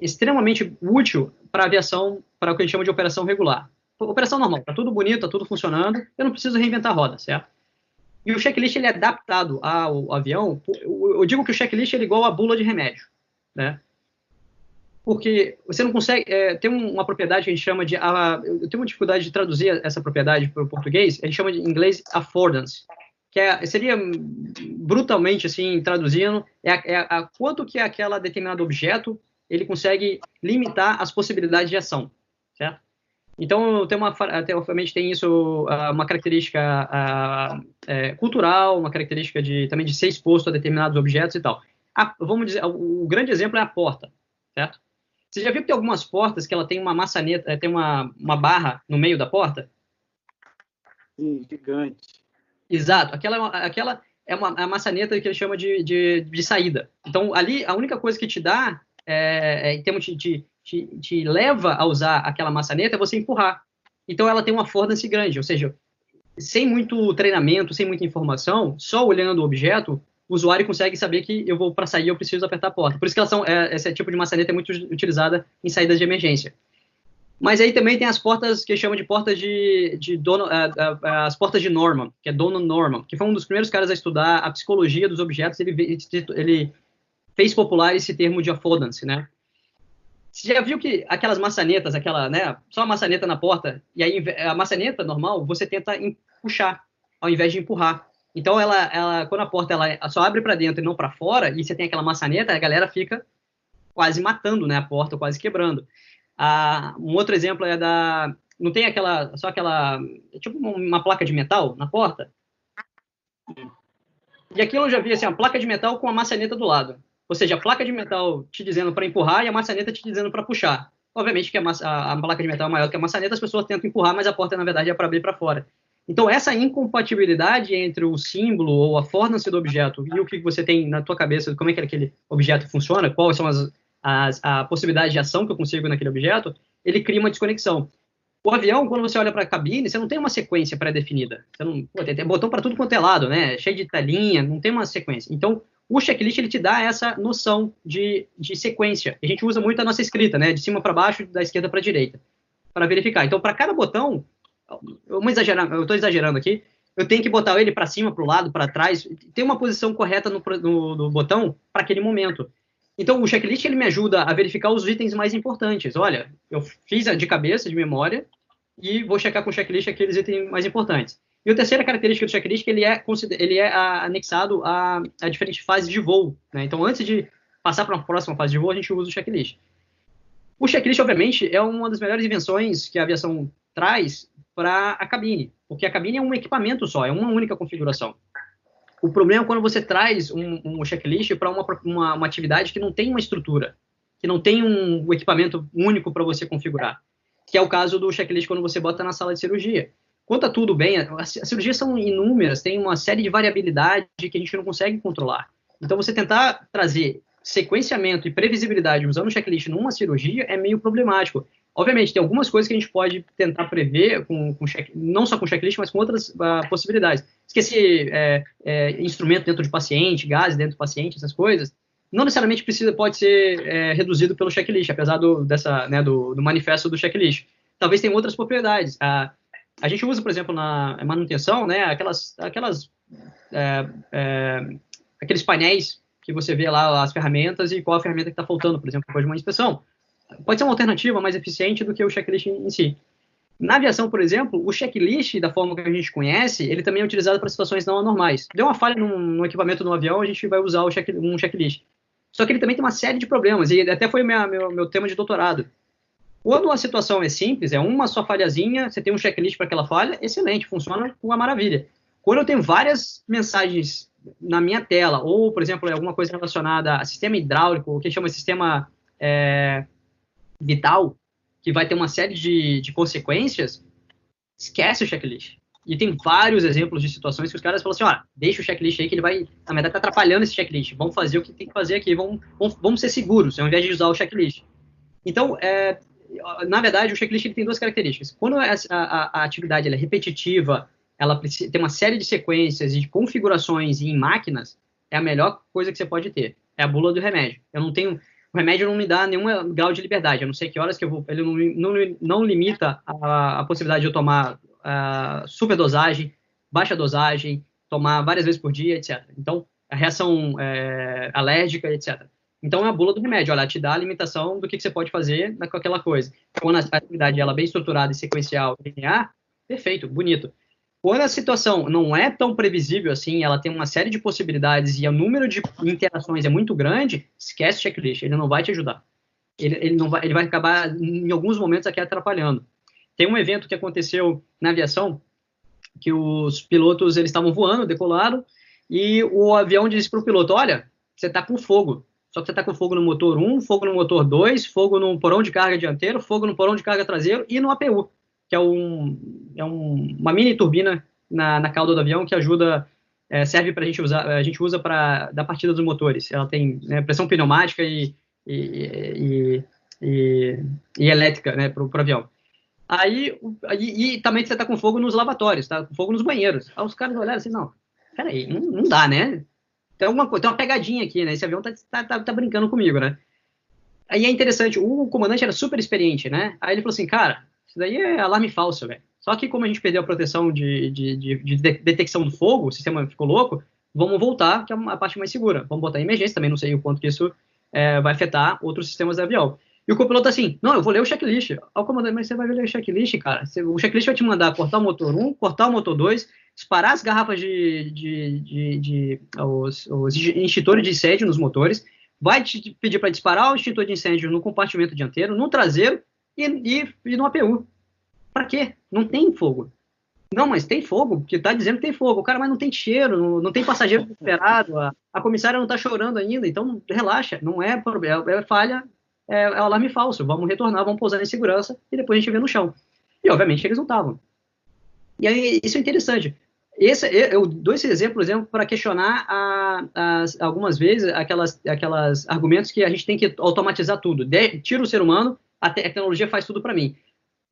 extremamente útil para aviação, para o que a gente chama de operação regular. Operação normal, está tudo bonito, está tudo funcionando, eu não preciso reinventar a roda, certo? E o checklist ele é adaptado ao avião. Eu digo que o checklist é igual a bula de remédio, né? Porque você não consegue. É, tem uma propriedade que a gente chama de. A, eu tenho uma dificuldade de traduzir essa propriedade para o português, a gente chama de em inglês affordance, que é, seria brutalmente assim, traduzindo, é, a, é a, quanto que aquela determinado objeto ele consegue limitar as possibilidades de ação, certo? Então, tem uma, até, obviamente, tem isso, uma característica é, cultural, uma característica de, também de ser exposto a determinados objetos e tal. A, vamos dizer, o grande exemplo é a porta, certo? Você já viu que tem algumas portas que ela tem uma maçaneta, eh, tem uma, uma barra no meio da porta? Sim, gigante. Exato. Aquela, aquela é uma a maçaneta que ele chama de, de, de, saída. Então, ali, a única coisa que te dá, é, é, em termos de, de te, te, leva a usar aquela maçaneta é você empurrar. Então, ela tem uma affordance grande, ou seja, sem muito treinamento, sem muita informação, só olhando o objeto, o usuário consegue saber que eu vou para sair, eu preciso apertar a porta. Por isso que elas são, é, esse tipo de maçaneta é muito utilizada em saídas de emergência. Mas aí também tem as portas que chamam de portas de, de dono, uh, uh, as portas de Norman, que é Dono Norman, que foi um dos primeiros caras a estudar a psicologia dos objetos. Ele, ele fez popular esse termo de affordance, né? Você já viu que aquelas maçanetas, aquela, né, só a maçaneta na porta, e aí a maçaneta normal, você tenta puxar, ao invés de empurrar. Então, ela, ela, quando a porta ela só abre para dentro e não para fora, e você tem aquela maçaneta, a galera fica quase matando né, a porta, quase quebrando. Ah, um outro exemplo é da. Não tem aquela. Só aquela. Tipo uma placa de metal na porta? E aqui eu já vi assim, a placa de metal com a maçaneta do lado. Ou seja, a placa de metal te dizendo para empurrar e a maçaneta te dizendo para puxar. Obviamente que a, a, a, placa de metal é maior que a maçaneta, as pessoas tentam empurrar, mas a porta, na verdade, é para abrir para fora. Então, essa incompatibilidade entre o símbolo ou a fornance do objeto e o que você tem na tua cabeça, como é que aquele objeto funciona, quais são as, as a possibilidade de ação que eu consigo naquele objeto, ele cria uma desconexão. O avião, quando você olha para a cabine, você não tem uma sequência pré-definida. Você não, pô, tem, tem, botão para tudo quanto é lado, né? Cheio de telinha, não tem uma sequência. Então, o checklist ele te dá essa noção de, de sequência. A gente usa muito a nossa escrita, né? De cima para baixo, da esquerda para direita, para verificar. Então, para cada botão, eu estou exagerando aqui, eu tenho que botar ele para cima, para o lado, para trás, ter uma posição correta no, no, no botão para aquele momento. Então, o checklist ele me ajuda a verificar os itens mais importantes. Olha, eu fiz de cabeça, de memória, e vou checar com o checklist aqueles itens mais importantes. E a terceira característica do checklist é que ele é, ele é anexado a, a diferentes fases de voo. Né? Então, antes de passar para uma próxima fase de voo, a gente usa o checklist. O checklist, obviamente, é uma das melhores invenções que a aviação traz para a cabine, porque a cabine é um equipamento só, é uma única configuração. O problema é quando você traz um, um checklist para uma, uma, uma, atividade que não tem uma estrutura, que não tem um, equipamento único para você configurar, que é o caso do checklist quando você bota na sala de cirurgia. Conta tudo bem, as, as cirurgias são inúmeras, tem uma série de variabilidade que a gente não consegue controlar. Então, você tentar trazer sequenciamento e previsibilidade usando o checklist numa cirurgia é meio problemático. Obviamente, tem algumas coisas que a gente pode tentar prever, com, com check, não só com checklist, mas com outras uh, possibilidades. Esqueci é, é, instrumento dentro de paciente, gás dentro do paciente, essas coisas. Não necessariamente precisa, pode ser é, reduzido pelo checklist, apesar do, dessa, né, do, do, manifesto do checklist. Talvez tenha outras propriedades. A, a gente usa, por exemplo, na manutenção, né, aquelas, aquelas, é, é, aqueles painéis que você vê lá as ferramentas e qual a ferramenta que está faltando, por exemplo, depois de uma inspeção pode ser uma alternativa mais eficiente do que o checklist em si. Na aviação, por exemplo, o checklist, da forma que a gente conhece, ele também é utilizado para situações não anormais. Deu uma falha no, no equipamento do avião, a gente vai usar check, um checklist. Só que ele também tem uma série de problemas, e até foi minha, meu, meu tema de doutorado. Quando a situação é simples, é uma só falhazinha, você tem um checklist para aquela falha, excelente, funciona com uma maravilha. Quando eu tenho várias mensagens na minha tela, ou, por exemplo, alguma coisa relacionada a sistema hidráulico, o que chama sistema é, vital, que vai ter uma série de, de consequências, esquece o checklist. E tem vários exemplos de situações que os caras falam assim, ó, deixa o checklist aí que ele vai, na verdade, tá atrapalhando esse checklist. Vamos fazer o que tem que fazer aqui, vamos, vamos, vamos ser seguros, ao invés de usar o checklist. Então, é, na verdade, o checklist ele tem duas características. Quando a, a, a atividade é repetitiva, ela precisa, tem uma série de sequências e de configurações em máquinas, é a melhor coisa que você pode ter. É a bula do remédio. Eu não tenho, o remédio não me dá nenhum grau de liberdade. Eu não sei que horas que eu vou. Ele não, não, não limita a, a possibilidade de eu tomar uh, superdosagem, baixa dosagem, tomar várias vezes por dia, etc. Então, a reação é, alérgica, etc. Então, é a bula do remédio. Ela te dá a limitação do que, que você pode fazer com aquela coisa. Quando a atividade ela é bem estruturada e sequencial, linear, perfeito, bonito. Quando a situação não é tão previsível assim, ela tem uma série de possibilidades e o número de interações é muito grande, esquece o checklist, ele não vai te ajudar. Ele, ele, não vai, ele vai acabar, em alguns momentos, aqui atrapalhando. Tem um evento que aconteceu na aviação, que os pilotos eles estavam voando, decolaram, e o avião disse para o piloto, olha, você está com fogo, só que você está com fogo no motor 1, fogo no motor 2, fogo no porão de carga dianteiro, fogo no porão de carga traseiro e no APU que é, um, é um, uma mini turbina na, na cauda do avião que ajuda, é, serve para a gente usar, a gente usa para dar partida dos motores. Ela tem né, pressão pneumática e, e, e, e, e elétrica né, para o avião. Aí, e, e, também você está com fogo nos lavatórios, tá? Com fogo nos banheiros. Aí os caras olharam assim, não, peraí, não, não dá, né? Tem alguma tem uma pegadinha aqui, né? Esse avião tá, tá, tá, tá brincando comigo, né? Aí é interessante, o comandante era super experiente, né? Aí ele falou assim, cara, isso daí é alarme falso, velho. Só que como a gente perdeu a proteção de, de, de, de, detecção do fogo, o sistema ficou louco, vamos voltar, que é a parte mais segura. Vamos botar em emergência, também não sei o quanto que isso é, vai afetar outros sistemas do avião. E o copiloto assim, não, eu vou ler o checklist. Ao comandante, mas você vai ler o checklist, cara. o checklist vai te mandar cortar o motor 1, cortar o motor 2, disparar as garrafas de, de, de, de os, os extintores de incêndio nos motores, vai te pedir para disparar o extintor de incêndio no compartimento dianteiro, no traseiro, e, e, e no APU. Para quê? Não tem fogo. Não, mas tem fogo, porque tá dizendo que tem fogo. O cara, mas não tem cheiro, não, não tem passageiro desesperado, a, a comissária não tá chorando ainda, então relaxa, não é problema, é falha, é, é alarme falso. Vamos retornar, vamos pousar em segurança e depois a gente vê no chão. E obviamente eles não estavam. E aí, isso é interessante. Esse, eu dou esse exemplo, exemplo para questionar a, algumas vezes aquelas, aquelas argumentos que a gente tem que automatizar tudo. De, tira o ser humano a, te a tecnologia faz tudo para mim.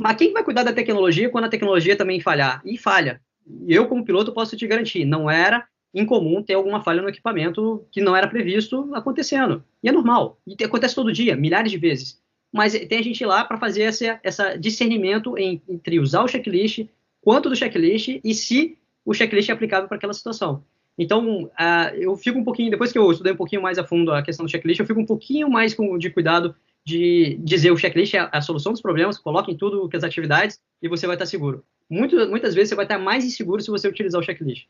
Mas quem vai cuidar da tecnologia quando a tecnologia também falhar? E falha. Eu, como piloto, posso te garantir, não era incomum ter alguma falha no equipamento que não era previsto acontecendo. E é normal. E acontece todo dia, milhares de vezes. Mas tem a gente lá para fazer esse essa discernimento entre usar o checklist, quanto do checklist e se o checklist é aplicável para aquela situação. Então, uh, eu fico um pouquinho, depois que eu estudei um pouquinho mais a fundo a questão do checklist, eu fico um pouquinho mais com, de cuidado de dizer o checklist é a solução dos problemas, coloque em tudo que as atividades e você vai estar seguro. Muito, muitas vezes você vai estar mais inseguro se você utilizar o checklist.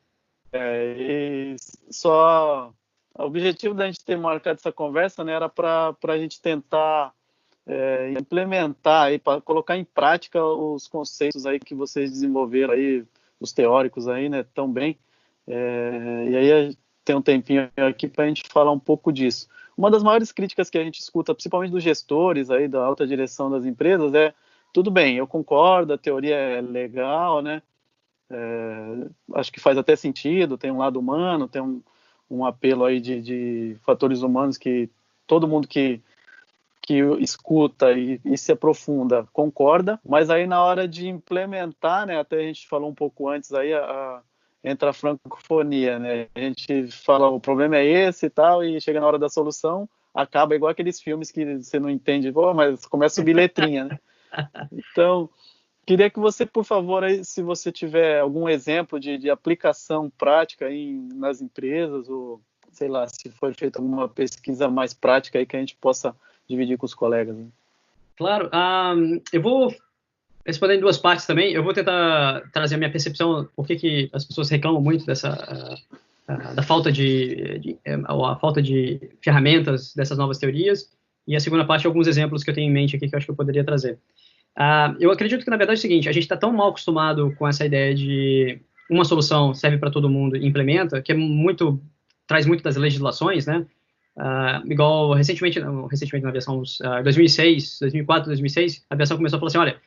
É, só o objetivo da gente ter marcado essa conversa né, era para a gente tentar é, implementar e para colocar em prática os conceitos aí que vocês desenvolveram aí, os teóricos aí, né, tão bem. É, e aí tem um tempinho aqui para a gente falar um pouco disso. Uma das maiores críticas que a gente escuta, principalmente dos gestores aí da alta direção das empresas, é tudo bem, eu concordo, a teoria é legal, né? É, acho que faz até sentido, tem um lado humano, tem um, um apelo aí de, de, fatores humanos que todo mundo que, que escuta e, e, se aprofunda concorda, mas aí na hora de implementar, né, até a gente falou um pouco antes aí, a, a, entra a francofonia, né, a gente fala o problema é esse e tal, e chega na hora da solução, acaba igual aqueles filmes que você não entende, oh, mas começa a subir letrinha, né? Então, queria que você, por favor, aí, se você tiver algum exemplo de, de aplicação prática em, nas empresas, ou sei lá, se foi feita alguma pesquisa mais prática aí que a gente possa dividir com os colegas. Né? Claro, um, eu vou responder em duas partes também. Eu vou tentar trazer a minha percepção, por que, que as pessoas reclamam muito dessa uh, uh, da falta de, de uh, a falta de ferramentas dessas novas teorias. E a segunda parte, alguns exemplos que eu tenho em mente aqui que eu acho que eu poderia trazer. eu acredito que, na verdade, é o seguinte, a gente está tão mal acostumado com essa ideia de uma solução serve para todo mundo e implementa, que é muito, traz muito das legislações, né? Uh, igual recentemente, recentemente na aviação, uh, 2006, 2004, 2006, a aviação começou a falar assim, olha,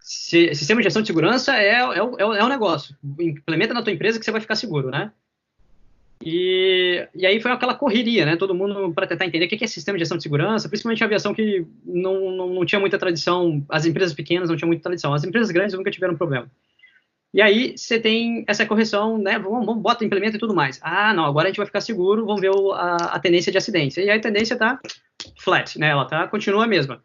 se, sistema de gestão de segurança é, é, é, é um negócio, implementa na tua empresa que você vai ficar seguro, né? E, e aí foi aquela correria, né? Todo mundo para tentar entender o que é sistema de gestão de segurança, principalmente a aviação que não, não, não tinha muita tradição, as empresas pequenas não tinham muita tradição, as empresas grandes nunca tiveram problema. E aí você tem essa correção, né? Vamos, vamos bota, implementa e tudo mais. Ah, não, agora a gente vai ficar seguro, vamos ver o, a, a, tendência de acidentes. E aí a tendência tá flat, né? Ela tá, continua a mesma.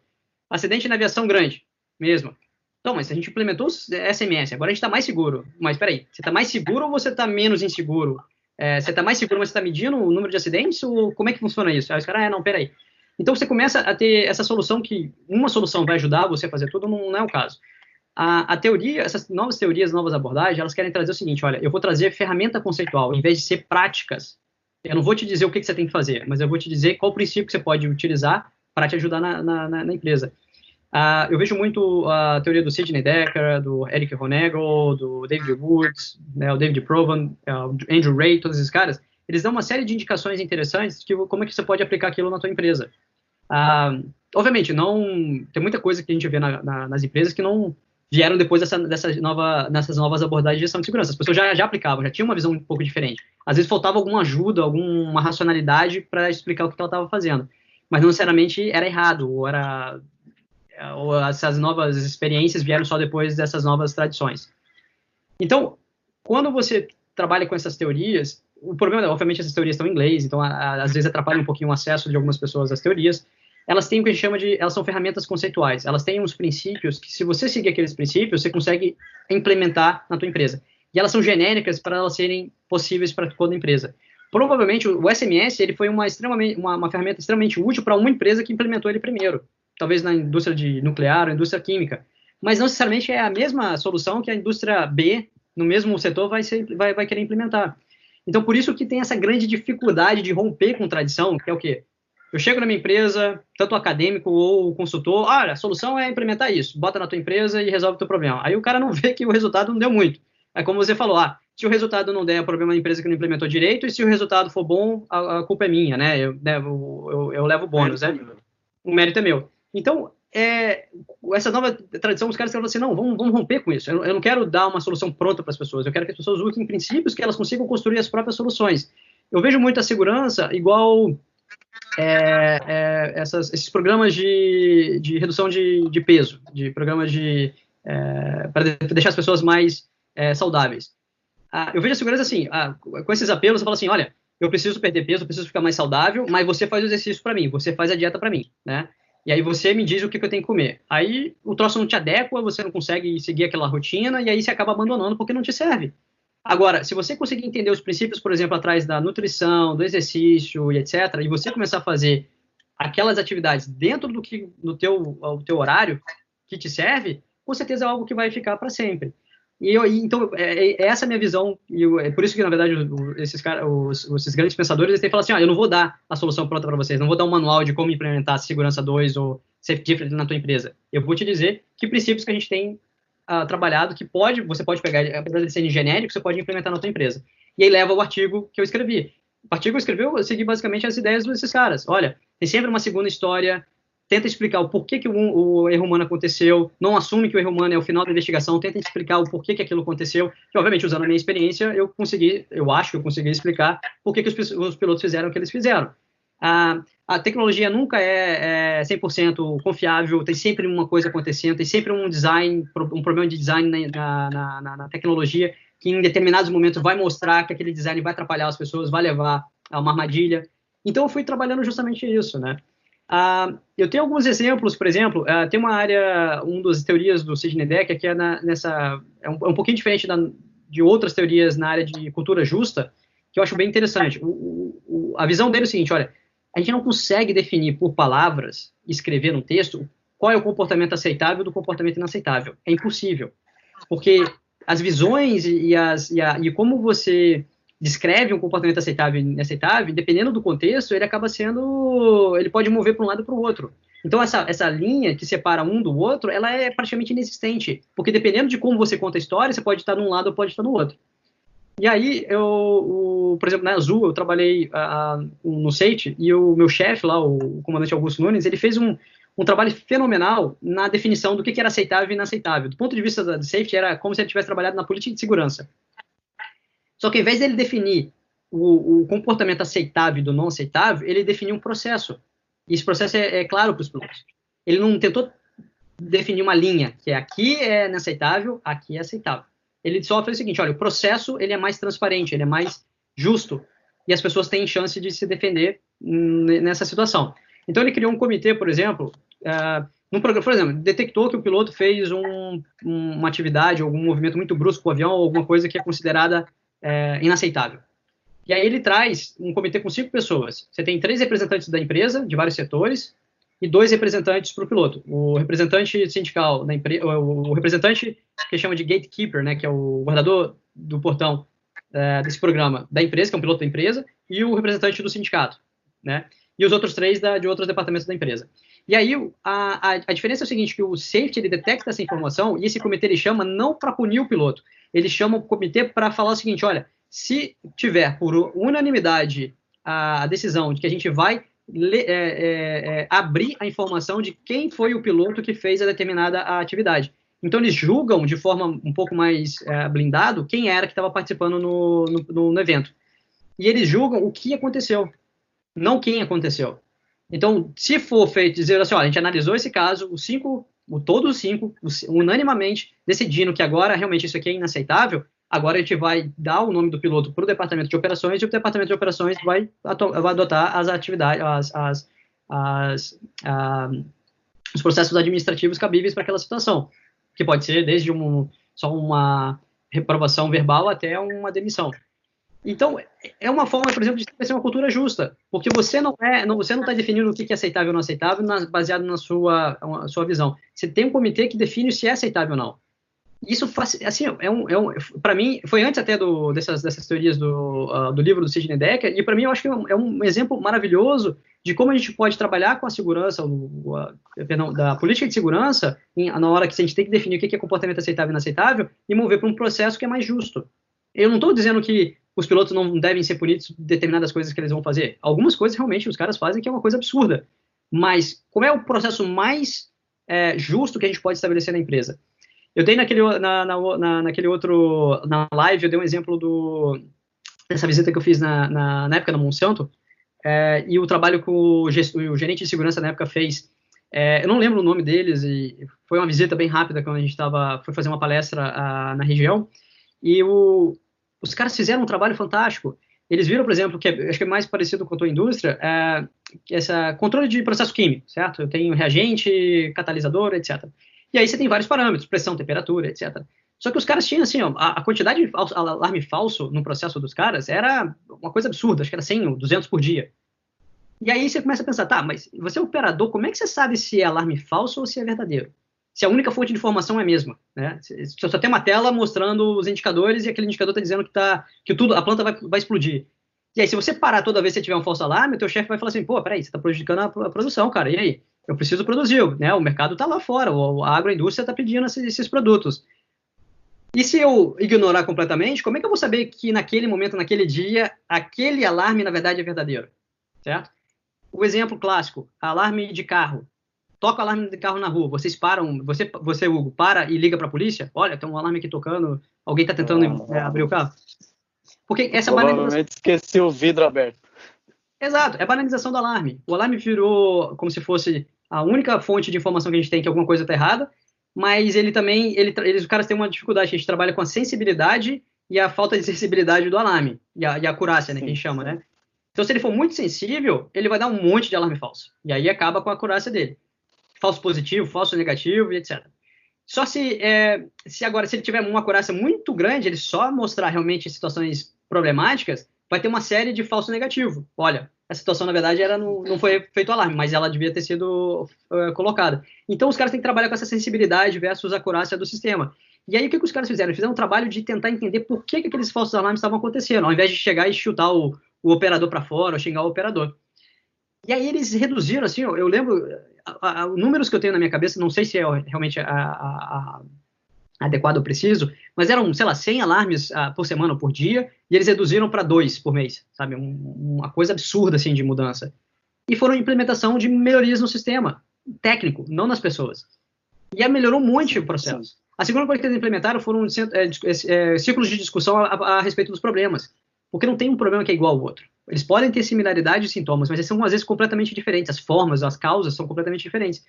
Acidente na aviação grande, mesma. Então, mas a gente implementou SMS, agora a gente está mais seguro. Mas peraí, você está mais seguro ou você está menos inseguro? É, você está mais seguro, mas você está medindo o número de acidentes? Ou como é que funciona isso? Aí os caras, ah, não, peraí. Então você começa a ter essa solução que uma solução vai ajudar você a fazer tudo, não, não é o caso. A, a, teoria, essas novas teorias, novas abordagens, elas querem trazer o seguinte: olha, eu vou trazer ferramenta conceitual, em vez de ser práticas. Eu não vou te dizer o que, que você tem que fazer, mas eu vou te dizer qual princípio que você pode utilizar para te ajudar na, na, na, empresa. Uh, eu vejo muito a teoria do Sidney Decker, do Eric Honegel, do David Woods, né, o David Provan, uh, o Andrew Ray, todos esses caras. Eles dão uma série de indicações interessantes de como é que você pode aplicar aquilo na tua empresa. Uh, obviamente, não tem muita coisa que a gente vê na, na, nas empresas que não vieram depois dessa, dessa nova, nessas novas abordagens de gestão de segurança. As pessoas já, já aplicavam, já tinham uma visão um pouco diferente. Às vezes faltava alguma ajuda, alguma racionalidade para explicar o que ela estava fazendo. Mas não necessariamente era errado, ou era ou essas novas experiências vieram só depois dessas novas tradições. Então, quando você trabalha com essas teorias, o problema, obviamente, essas teorias estão em inglês, então a, a, às vezes atrapalha um pouquinho o acesso de algumas pessoas às teorias, elas têm o que a gente chama de, elas são ferramentas conceituais. Elas têm uns princípios que, se você seguir aqueles princípios, você consegue implementar na tua empresa. E elas são genéricas para elas serem possíveis para toda empresa. Provavelmente o SMS ele foi uma, extremamente, uma, uma ferramenta extremamente útil para uma empresa que implementou ele primeiro. Talvez na indústria de nuclear, ou indústria química. Mas não necessariamente é a mesma solução que a indústria B, no mesmo setor, vai, ser, vai, vai querer implementar. Então, por isso que tem essa grande dificuldade de romper com tradição, que é o quê? Eu chego na minha empresa, tanto acadêmico ou consultor, olha, a solução é implementar isso, bota na tua empresa e resolve o teu problema. Aí o cara não vê que o resultado não deu muito. É como você falou, ah, se o resultado não der, é problema da empresa que não implementou direito, e se o resultado for bom, a, a culpa é minha, né? Eu, eu, eu, eu levo bônus, né? O mérito é meu. Então, é, essa nova tradição, os caras falam assim, não, vamos, vamos romper com isso. Eu, eu não quero dar uma solução pronta para as pessoas, eu quero que as pessoas usem princípios que elas consigam construir as próprias soluções. Eu vejo muito a segurança igual é, é, essas, esses programas de, de redução de, de, peso, de programas de é, para deixar as pessoas mais é, saudáveis. Ah, eu vejo a segurança assim, ah, com esses apelos, você fala assim, olha, eu preciso perder peso, eu preciso ficar mais saudável, mas você faz o exercício para mim, você faz a dieta para mim, né? E aí você me diz o que, que, eu tenho que comer. Aí o troço não te adequa, você não consegue seguir aquela rotina, e aí você acaba abandonando porque não te serve. Agora, se você conseguir entender os princípios, por exemplo, atrás da nutrição, do exercício e etc., e você começar a fazer aquelas atividades dentro do que no teu, o teu horário que te serve, com certeza é algo que vai ficar para sempre. E eu, então, é, é, essa a minha visão, e eu, é por isso que, na verdade, esses, os, esses grandes pensadores eles têm falar assim: ah, eu não vou dar a solução pronta para vocês, não vou dar um manual de como implementar segurança 2 ou safety na tua empresa. Eu vou te dizer que princípios que a gente tem uh, trabalhado que pode, você pode pegar, apesar de ser genérico, você pode implementar na sua empresa. E aí leva o artigo que eu escrevi. O artigo que eu escrevi, eu segui basicamente as ideias desses caras. Olha, tem sempre uma segunda história, tenta explicar o porquê que o, o, erro humano aconteceu, não assume que o erro humano é o final da investigação, tenta explicar o porquê que aquilo aconteceu, e obviamente, usando a minha experiência, eu consegui, eu acho que eu consegui explicar por que os, os pilotos fizeram o que eles fizeram. A, a tecnologia nunca é, é 100% confiável, tem sempre uma coisa acontecendo, tem sempre um design, um problema de design na, na, na, na tecnologia que em determinados momentos vai mostrar que aquele design vai atrapalhar as pessoas, vai levar a uma armadilha. Então eu fui trabalhando justamente isso, né? Uh, eu tenho alguns exemplos, por exemplo, uh, tem uma área, uma das teorias do Sidney Decker, que é na, nessa, é um, é um, pouquinho diferente da, de outras teorias na área de cultura justa, que eu acho bem interessante. O, o, a visão dele é o seguinte, olha, a gente não consegue definir por palavras, escrever no texto, qual é o comportamento aceitável do comportamento inaceitável. É impossível. Porque as visões e, as, e, a, e como você descreve um comportamento aceitável e inaceitável, dependendo do contexto, ele acaba sendo, ele pode mover para um lado ou para o outro. Então essa, essa linha que separa um do outro, ela é praticamente inexistente, porque dependendo de como você conta a história, você pode estar num lado ou pode estar no outro. E aí, eu, o, por exemplo, na Azul, eu trabalhei uh, no SEIT, e o meu chefe lá, o comandante Augusto Nunes, ele fez um, um trabalho fenomenal na definição do que, que era aceitável e inaceitável. Do ponto de vista da safety, era como se ele tivesse trabalhado na política de segurança. Só que ao invés dele definir o, o comportamento aceitável do não aceitável, ele definiu um processo. E esse processo é, é claro para os pilotos. Ele não tentou definir uma linha, que é aqui é inaceitável, aqui é aceitável. Ele fez o seguinte, olha, o processo ele é mais transparente, ele é mais justo, e as pessoas têm chance de se defender nessa situação. Então ele criou um comitê, por exemplo, uh, num programa, por exemplo, detectou que o piloto fez um, uma atividade, algum movimento muito brusco com o avião, ou alguma coisa que é considerada é, inaceitável. E aí ele traz um comitê com cinco pessoas. Você tem três representantes da empresa, de vários setores, e dois representantes para o piloto. O representante sindical empresa, o representante que chama de gatekeeper, né, que é o guardador do portão é, desse programa da empresa, que é um piloto da empresa, e o representante do sindicato, né, e os outros três da, de outros departamentos da empresa. E aí a, a, a, diferença é o seguinte, que o safety ele detecta essa informação e esse comitê ele chama não para punir o piloto, ele chama o comitê para falar o seguinte, olha, se tiver por unanimidade a decisão de que a gente vai é, é, é, abrir a informação de quem foi o piloto que fez a determinada atividade. Então eles julgam de forma um pouco mais é, blindado quem era que estava participando no, no, no, evento. E eles julgam o que aconteceu, não quem aconteceu. Então, se for feito dizer assim, olha, a gente analisou esse caso, os cinco, o, todos os cinco, os, unanimamente decidindo que agora realmente isso aqui é inaceitável, Agora a gente vai dar o nome do piloto para o departamento de operações e o departamento de operações vai, vai adotar as atividades, as, as, as a, os processos administrativos cabíveis para aquela situação, que pode ser desde um, só uma reprovação verbal até uma demissão. Então, é uma forma, por exemplo, de estabelecer uma cultura justa, porque você não é, não, você não está definindo o que é aceitável ou não aceitável na, baseado na sua, sua visão. Você tem um comitê que define se é aceitável ou não isso faz, assim, é um, é um para mim, foi antes até do, dessas, dessas teorias do, uh, do livro do Sidney Decker, e para mim eu acho que é um, é um, exemplo maravilhoso de como a gente pode trabalhar com a segurança, o, a, perdão, da política de segurança, em, na hora que a gente tem que definir o que é comportamento aceitável e inaceitável, e mover para um processo que é mais justo. Eu não estou dizendo que os pilotos não devem ser punidos por determinadas coisas que eles vão fazer. Algumas coisas realmente os caras fazem que é uma coisa absurda. Mas como é o processo mais é, justo que a gente pode estabelecer na empresa? Eu dei naquele, na, na, na, naquele outro, na live, eu dei um exemplo do, dessa visita que eu fiz na, na, na época na Monsanto, é, e o trabalho que o, o, gerente de segurança na época fez. É, eu não lembro o nome deles, e foi uma visita bem rápida quando a gente estava, foi fazer uma palestra a, na região, e o, os caras fizeram um trabalho fantástico. Eles viram, por exemplo, que é, acho que é mais parecido com a tua indústria, é, essa controle de processo químico, certo? Eu tenho reagente, catalisador, etc. E aí você tem vários parâmetros, pressão, temperatura, etc. Só que os caras tinham, assim, ó, a, quantidade de alarme falso no processo dos caras era uma coisa absurda, acho que era 100 ou 200 por dia. E aí você começa a pensar, tá, mas você é operador, como é que você sabe se é alarme falso ou se é verdadeiro? Se a única fonte de informação é a mesma, né? Se só tem uma tela mostrando os indicadores e aquele indicador está dizendo que, tá, que tudo, a planta vai, vai explodir. E aí, se você parar toda vez que você tiver um falso alarme, o teu chefe vai falar assim, pô, peraí, você está prejudicando a, a produção, cara, e aí? Eu preciso produzir, né? O mercado está lá fora, a agroindústria está pedindo esses, esses, produtos. E se eu ignorar completamente, como é que eu vou saber que naquele momento, naquele dia, aquele alarme na verdade é verdadeiro? Certo? O exemplo clássico, alarme de carro. Toca o alarme de carro na rua, vocês param, você, você Hugo, para e liga para a polícia? Olha, tem um alarme aqui tocando, alguém está tentando é, abrir o carro. Porque essa Provavelmente esqueci o vidro aberto. Exato, é banalização do alarme. O alarme virou como se fosse a única fonte de informação que a gente tem que alguma coisa está errada, mas ele também, ele, eles, os caras têm uma dificuldade, a gente trabalha com a sensibilidade e a falta de sensibilidade do alarme, e a, e a acurácia, né, que a gente chama, né? Então, se ele for muito sensível, ele vai dar um monte de alarme falso, e aí acaba com a acurácia dele. Falso positivo, falso negativo e etc. Só se, é, se agora, se ele tiver uma acurácia muito grande, ele só mostrar realmente situações problemáticas, vai ter uma série de falso negativo. Olha, a situação, na verdade, era no, não foi feito alarme, mas ela devia ter sido uh, colocada. Então, os caras têm que trabalhar com essa sensibilidade versus a acurácia do sistema. E aí, o que, que os caras fizeram? Fizeram um trabalho de tentar entender por que, que aqueles falsos alarmes estavam acontecendo, ao invés de chegar e chutar o, o operador para fora ou xingar o operador. E aí, eles reduziram, assim, eu, eu lembro, a, a, números que eu tenho na minha cabeça, não sei se é realmente a, a adequado ou preciso, mas eram, sei lá, 100 alarmes uh, por semana ou por dia, e eles reduziram para dois por mês, sabe? Um, uma coisa absurda, assim, de mudança. E foram implementação de melhorias no sistema, técnico, não nas pessoas. E aí melhorou muito o processo. A segunda coisa que eles implementaram foram é, é, círculos de discussão a, a, a, respeito dos problemas. Porque não tem um problema que é igual ao outro. Eles podem ter similaridade de sintomas, mas eles são, às vezes, completamente diferentes. As formas, as causas são completamente diferentes.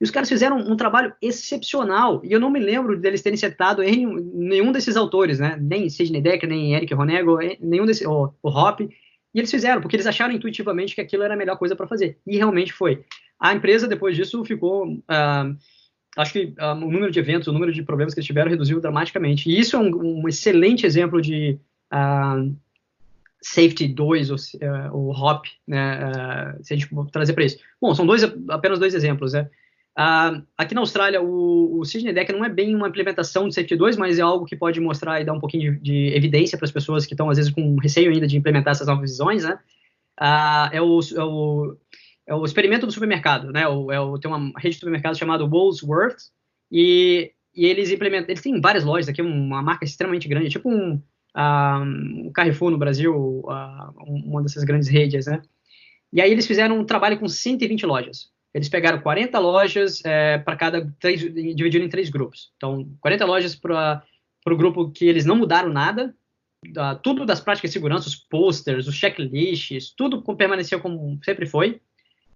E os caras fizeram um trabalho excepcional. E eu não me lembro deles terem citado em nenhum desses autores, né? Nem Sidney Decker, nem Eric Ronego, nenhum desses, o, Hop. E eles fizeram, porque eles acharam intuitivamente que aquilo era a melhor coisa para fazer. E realmente foi. A empresa, depois disso, ficou. Uh, acho que uh, o número de eventos, o número de problemas que eles tiveram reduziu dramaticamente. E isso é um, um excelente exemplo de. Uh, Safety 2, ou, o HOP, né, se a gente trazer para isso. Bom, são dois, apenas dois exemplos, né? Uh, aqui na Austrália, o, o Deck não é bem uma implementação de Safety 2, mas é algo que pode mostrar e dar um pouquinho de, de evidência para as pessoas que estão, às vezes, com receio ainda de implementar essas novas visões, né? Uh, é, o, é, o, é, o, experimento do supermercado, né? O, é o, tem uma rede de supermercados chamada Woolworths, e, e eles implementam, eles têm várias lojas aqui, uma marca extremamente grande, tipo um, uh, um Carrefour no Brasil, uma dessas grandes redes, né? E aí eles fizeram um trabalho com 120 lojas. Eles pegaram 40 lojas é, para cada, três, em três grupos. Então, 40 lojas para o grupo que eles não mudaram nada, da, tudo das práticas de segurança, os posters, os checklists, tudo permaneceu como sempre foi.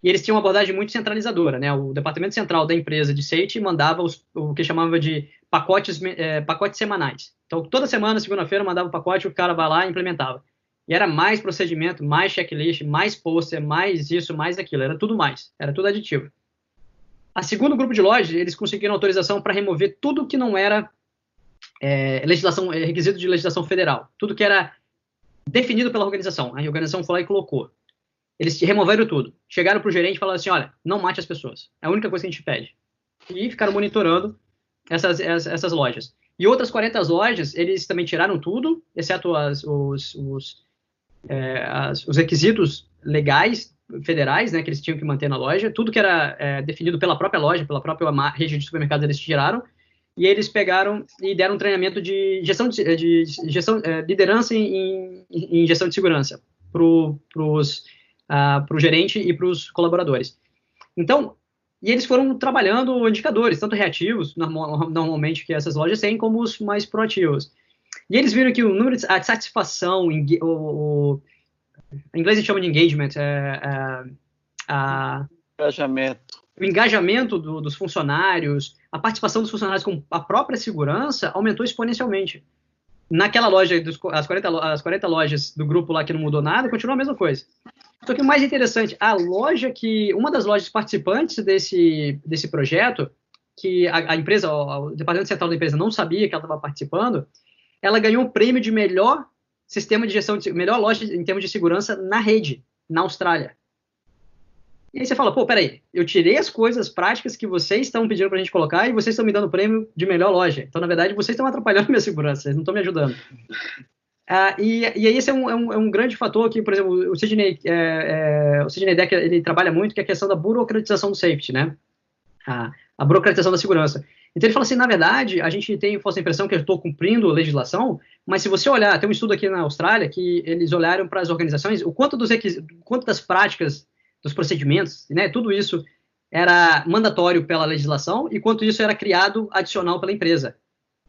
E eles tinham uma abordagem muito centralizadora, né? O departamento central da empresa de safety mandava os, o que chamava de pacotes, é, pacotes semanais. Então, toda semana, segunda-feira, mandava o pacote, o cara vai lá e implementava. E era mais procedimento, mais checklist, mais poster, mais isso, mais aquilo. Era tudo mais. Era tudo aditivo. A segundo grupo de lojas, eles conseguiram autorização para remover tudo que não era é, legislação, é, requisito de legislação federal. Tudo que era definido pela organização. A organização foi lá e colocou. Eles removeram tudo. Chegaram para o gerente e falaram assim: olha, não mate as pessoas. É a única coisa que a gente pede. E ficaram monitorando essas, essas, lojas. E outras 40 lojas, eles também tiraram tudo, exceto as, os, os é, as, os requisitos legais federais, né, que eles tinham que manter na loja, tudo que era é, definido pela própria loja, pela própria rede de supermercados, eles tiraram, e eles pegaram e deram um treinamento de gestão de, de gestão, é, liderança em, em, gestão de segurança para o uh, gerente e para os colaboradores. Então, e eles foram trabalhando indicadores, tanto reativos, normalmente, que essas lojas têm, como os mais proativos. E eles viram que o número de a satisfação, o, o, em inglês a gente chama de engagement, é, é, a, engajamento. O engajamento do, dos funcionários, a participação dos funcionários com a própria segurança aumentou exponencialmente. Naquela loja, dos, as, 40, as 40 lojas do grupo lá que não mudou nada, continua a mesma coisa. Só que o mais interessante, a loja que. Uma das lojas participantes desse, desse projeto, que a, a empresa, o, o departamento central da empresa não sabia que ela estava participando, ela ganhou o prêmio de melhor sistema de gestão, de, melhor loja em termos de segurança na rede, na Austrália. E aí você fala, pô, peraí, eu tirei as coisas práticas que vocês estão pedindo para a gente colocar e vocês estão me dando o prêmio de melhor loja. Então, na verdade, vocês estão atrapalhando minha segurança, vocês não estão me ajudando. Ah, e, e aí esse é um, é, um, é um, grande fator que, por exemplo, o Sidney, é, é, o Sidney Decker, ele trabalha muito, que é a questão da burocratização do safety, né? A burocratização da segurança. Então ele fala assim, na verdade, a gente tem a impressão que eu estou cumprindo a legislação, mas se você olhar, tem um estudo aqui na Austrália que eles olharam para as organizações, o quanto dos o quanto das práticas, dos procedimentos, né, tudo isso era mandatório pela legislação e quanto isso era criado adicional pela empresa.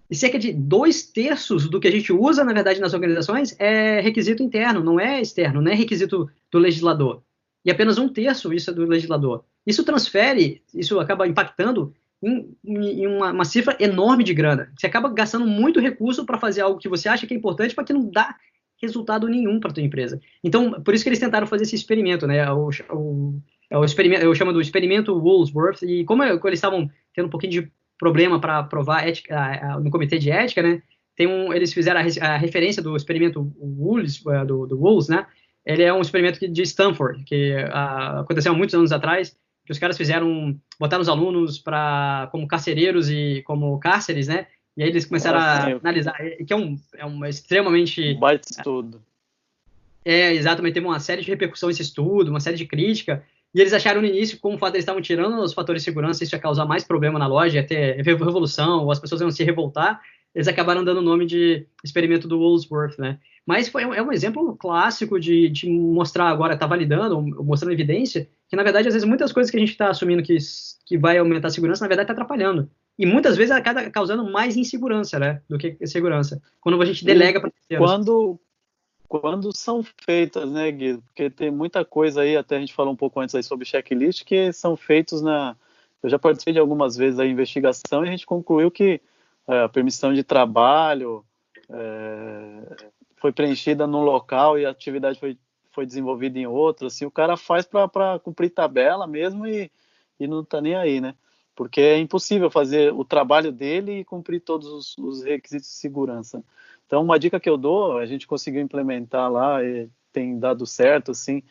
e cerca de dois terços do que a gente usa, na verdade, nas organizações é requisito interno, não é externo, não é requisito do legislador. E apenas um terço isso é do legislador. Isso transfere, isso acaba impactando em, em uma, uma, cifra enorme de grana. Você acaba gastando muito recurso para fazer algo que você acha que é importante, mas que não dá resultado nenhum para tua empresa. Então, por isso que eles tentaram fazer esse experimento, né? O, o, o experimento, eu chamo do experimento Woolsworth, e como, eles estavam tendo um pouquinho de problema para aprovar ética, no comitê de ética, né? Tem um, eles fizeram a, a referência do experimento Wools, é, do, do Wools, né? Ele é um experimento de Stanford, que a, aconteceu há muitos anos atrás, que os caras fizeram, botaram os alunos para como carcereiros e como cárceres, né? E aí eles começaram Nossa, a analisar, que é um, é um extremamente... Baita estudo. É, exatamente, teve uma série de repercussão esse estudo, uma série de crítica, e eles acharam no início, como o fato eles estavam tirando os fatores de segurança, isso ia causar mais problema na loja, ia ter revolução, ou as pessoas iam se revoltar, eles acabaram dando o nome de experimento do Woolsworth, né? Mas foi, é um exemplo clássico de, de mostrar agora, está validando, mostrando evidência, que na verdade, às vezes, muitas coisas que a gente está assumindo que, que vai aumentar a segurança, na verdade, está atrapalhando. E muitas vezes acaba causando mais insegurança, né? Do que segurança. Quando a gente delega para Quando, quando são feitas, né, Guido? Porque tem muita coisa aí, até a gente falou um pouco antes aí sobre checklist, que são feitos na. Eu já participei de algumas vezes da investigação e a gente concluiu que é, a permissão de trabalho é, foi preenchida num local e a atividade foi, foi desenvolvida em outro. Assim, o cara faz para cumprir tabela mesmo e, e não está nem aí, né? Porque é impossível fazer o trabalho dele e cumprir todos os, os requisitos de segurança. Então, uma dica que eu dou, a gente conseguiu implementar lá e tem dado certo, assim,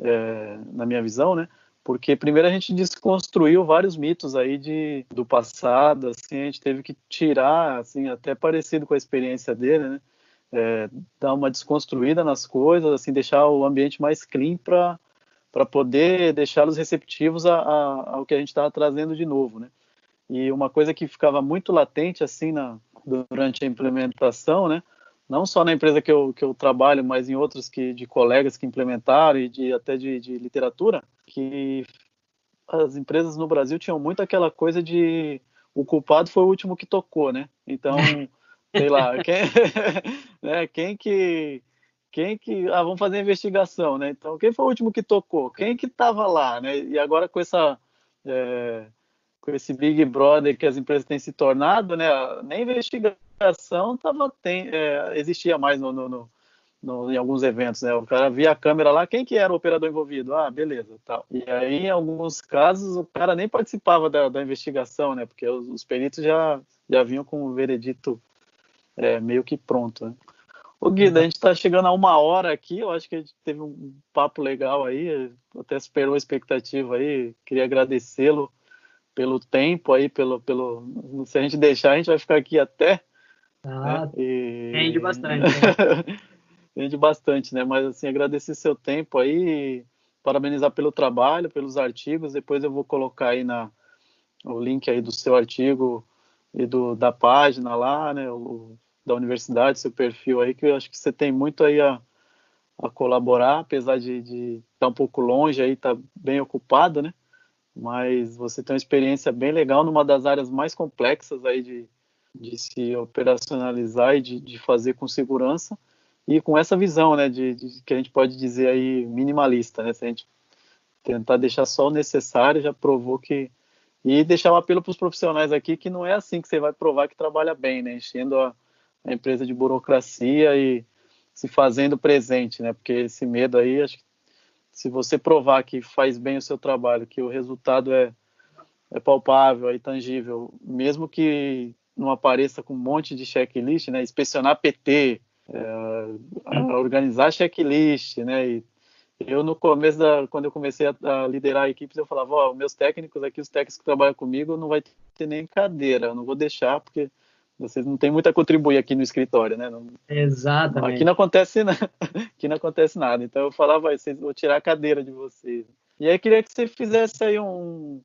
é, na minha visão, né? Porque primeiro a gente desconstruiu vários mitos aí de, do passado, assim, a gente teve que tirar, assim, até parecido com a experiência dele, né? É, dar uma desconstruída nas coisas, assim, deixar o ambiente mais clean para para poder deixá-los receptivos a, a, ao que a gente estava trazendo de novo, né? E uma coisa que ficava muito latente assim na, durante a implementação, né? Não só na empresa que eu, que eu trabalho, mas em outros que de colegas que implementaram e de até de, de literatura, que as empresas no Brasil tinham muito aquela coisa de o culpado foi o último que tocou, né? Então, sei lá, quem, né, quem que quem que ah, vamos fazer investigação, né? Então, quem foi o último que tocou? Quem que estava lá, né? E agora com essa é, com esse Big Brother que as empresas têm se tornado, né? Nem investigação tava, tem, é, existia mais no, no, no, no, em alguns eventos, né? O cara via a câmera lá, quem que era o operador envolvido? Ah, beleza, tal. E aí, em alguns casos, o cara nem participava da, da investigação, né? Porque os, os, peritos já, já vinham com o veredito é, meio que pronto, né? Ô Guida, a gente está chegando a uma hora aqui, eu acho que a gente teve um papo legal aí, até superou a expectativa aí, queria agradecê-lo pelo tempo aí, pelo, pelo. Se a gente deixar, a gente vai ficar aqui até. Ah, né? e... Rende bastante. Né? Rende bastante, né? Mas assim, agradecer seu tempo aí, parabenizar pelo trabalho, pelos artigos. Depois eu vou colocar aí na, o link aí do seu artigo e do, da página lá, né? O, da universidade, seu perfil aí, que eu acho que você tem muito aí a, a colaborar, apesar de, estar tá um pouco longe aí, tá bem ocupado, né? mas você tem uma experiência bem legal numa das áreas mais complexas aí de, de se operacionalizar e de, de fazer com segurança e com essa visão, né, de, de, que a gente pode dizer aí minimalista, né, se a gente tentar deixar só o necessário, já provou que e deixar um apelo para os profissionais aqui que não é assim que você vai provar que trabalha bem, né, enchendo a, a empresa de burocracia e se fazendo presente, né, porque esse medo aí acho que se você provar que faz bem o seu trabalho, que o resultado é, é palpável, é tangível, mesmo que não apareça com um monte de checklist, né? Inspecionar PT, é, organizar checklist, né? E eu no começo da, quando eu comecei a, a liderar equipes, eu falava, ó, oh, meus técnicos aqui, os técnicos que trabalham comigo, não vai ter nem cadeira, eu não vou deixar porque vocês não têm muito a contribuir aqui no escritório, né? Não, Exatamente. Aqui não acontece nada. Aqui não acontece nada. Então eu falava, vou tirar a cadeira de vocês. E aí queria que você fizesse aí um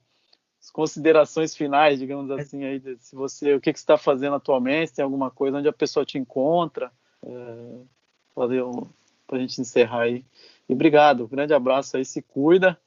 considerações finais, digamos assim, aí, se você, o que, que você está fazendo atualmente, se tem alguma coisa onde a pessoa te encontra, é, fazer um, para a gente encerrar aí. E obrigado, um grande abraço aí, se cuida,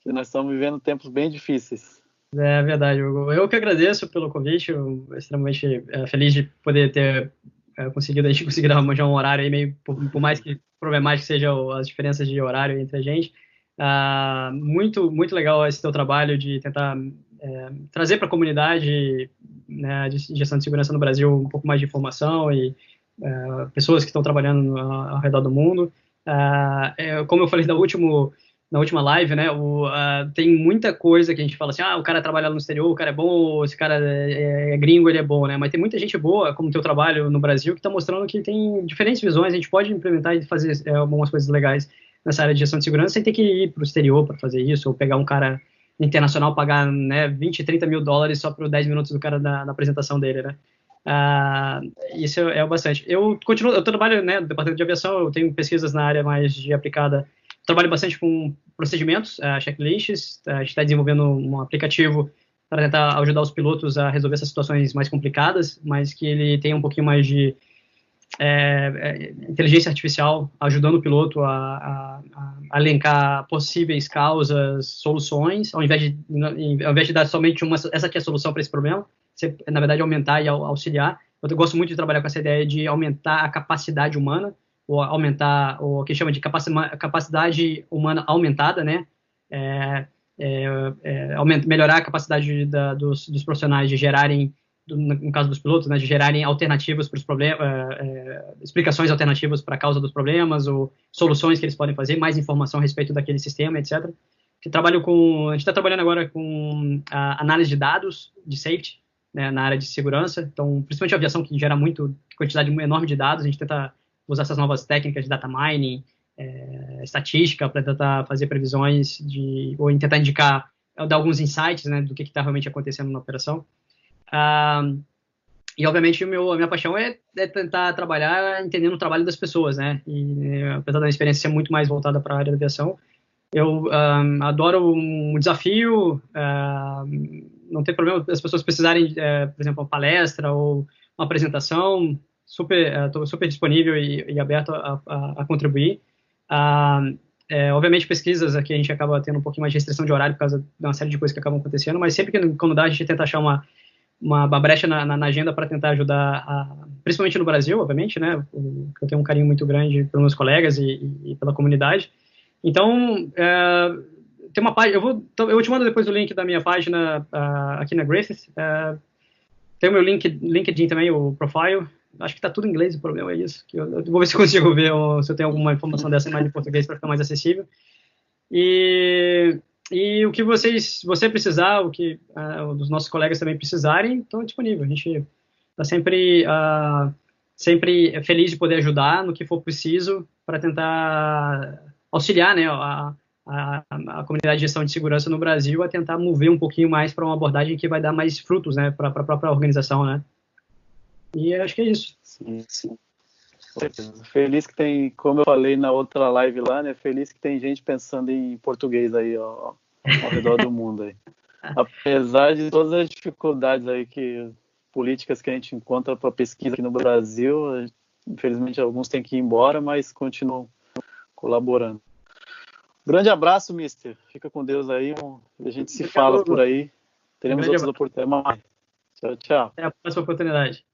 que nós estamos vivendo tempos bem difíceis. É verdade, Hugo. Eu que agradeço pelo convite, extremamente é, feliz de poder ter é, conseguido, a gente conseguir arranjar um horário aí meio, por, por mais que problemático sejam as diferenças de horário entre a gente. Ah, muito, muito legal esse teu trabalho de tentar é, trazer para a comunidade né, de gestão de segurança no Brasil um pouco mais de informação e é, pessoas que estão trabalhando ao redor do mundo. Ah, é, como eu falei no último, na última live, né, o, uh, tem muita coisa que a gente fala assim, ah, o cara trabalha no exterior, o cara é bom, esse cara é, é gringo, ele é bom, né, mas tem muita gente boa, como o teu trabalho no Brasil, que está mostrando que tem diferentes visões, a gente pode implementar e fazer é, algumas coisas legais nessa área de gestão de segurança sem ter que ir para o exterior para fazer isso, ou pegar um cara internacional, pagar né, 20, 30 mil dólares só por 10 minutos do cara na, apresentação dele, né. Uh, isso é, é bastante. Eu continuo, eu trabalho né, no departamento de aviação, eu tenho pesquisas na área mais de aplicada, trabalho bastante com procedimentos, uh, checklists, uh, a gente está desenvolvendo um aplicativo para tentar ajudar os pilotos a resolver essas situações mais complicadas, mas que ele tenha um pouquinho mais de é, inteligência artificial ajudando o piloto a, a, a, elencar possíveis causas, soluções, ao invés de, ao invés de dar somente uma, essa aqui é a solução para esse problema, você, na verdade, aumentar e auxiliar. Eu gosto muito de trabalhar com essa ideia de aumentar a capacidade humana, ou aumentar o que chama de capacidade humana aumentada, né? É, é, é, melhorar a capacidade da, dos, dos profissionais de gerarem no caso dos pilotos, né, de gerarem alternativas para os problemas, é, é, explicações alternativas para a causa dos problemas ou soluções que eles podem fazer, mais informação a respeito daquele sistema, etc. Que trabalho com, a gente está trabalhando agora com análise de dados de safety né, na área de segurança, então principalmente a aviação que gera muito quantidade enorme de dados, a gente tenta usar essas novas técnicas de data mining, é, estatística para tentar fazer previsões de ou tentar indicar dar alguns insights né, do que está realmente acontecendo na operação. Ah, e, obviamente, meu, a minha paixão é, é, tentar trabalhar entendendo o trabalho das pessoas, né? E, apesar da minha experiência ser muito mais voltada para a área da aviação, eu um, adoro um desafio, uh, não tem problema as pessoas precisarem, uh, por exemplo, uma palestra ou uma apresentação, super, estou uh, super disponível e, e aberto a, a, a contribuir. É, obviamente, pesquisas aqui a gente acaba tendo um pouquinho mais de restrição de horário por causa de uma série de coisas que acabam acontecendo, mas sempre que quando dá, a gente tenta achar uma, uma, brecha na, na, na agenda para tentar ajudar, a, principalmente no Brasil, obviamente, né? Eu tenho um carinho muito grande pelos meus colegas e, e, pela comunidade. Então, é, tem uma página, eu vou, então, eu te mando depois o link da minha página uh, aqui na Griffith. Uh, tem o meu link, LinkedIn também, o profile. Acho que está tudo em inglês, o problema é isso. Eu, eu, vou ver se consigo ver ou, se eu tenho alguma informação dessa mais em português para ficar mais acessível. E, e o que vocês, você precisar, o que uh, os nossos colegas também precisarem, estão disponíveis. A gente está sempre, uh, sempre feliz de poder ajudar no que for preciso para tentar auxiliar né, a, a, a, comunidade de gestão de segurança no Brasil a tentar mover um pouquinho mais para uma abordagem que vai dar mais frutos né, para a própria organização. Né? E acho que é isso. Sim, sim. Feliz que tem, como eu falei na outra live lá, né? Feliz que tem gente pensando em português aí, ó, ao redor do mundo aí. Apesar de todas as dificuldades aí que políticas que a gente encontra para pesquisa aqui no Brasil, infelizmente alguns têm que ir embora, mas continuam colaborando. Grande abraço, mister. Fica com Deus aí. A gente se fala por aí. Teremos outras oportunidades. Tchau, tchau. Até a próxima oportunidade.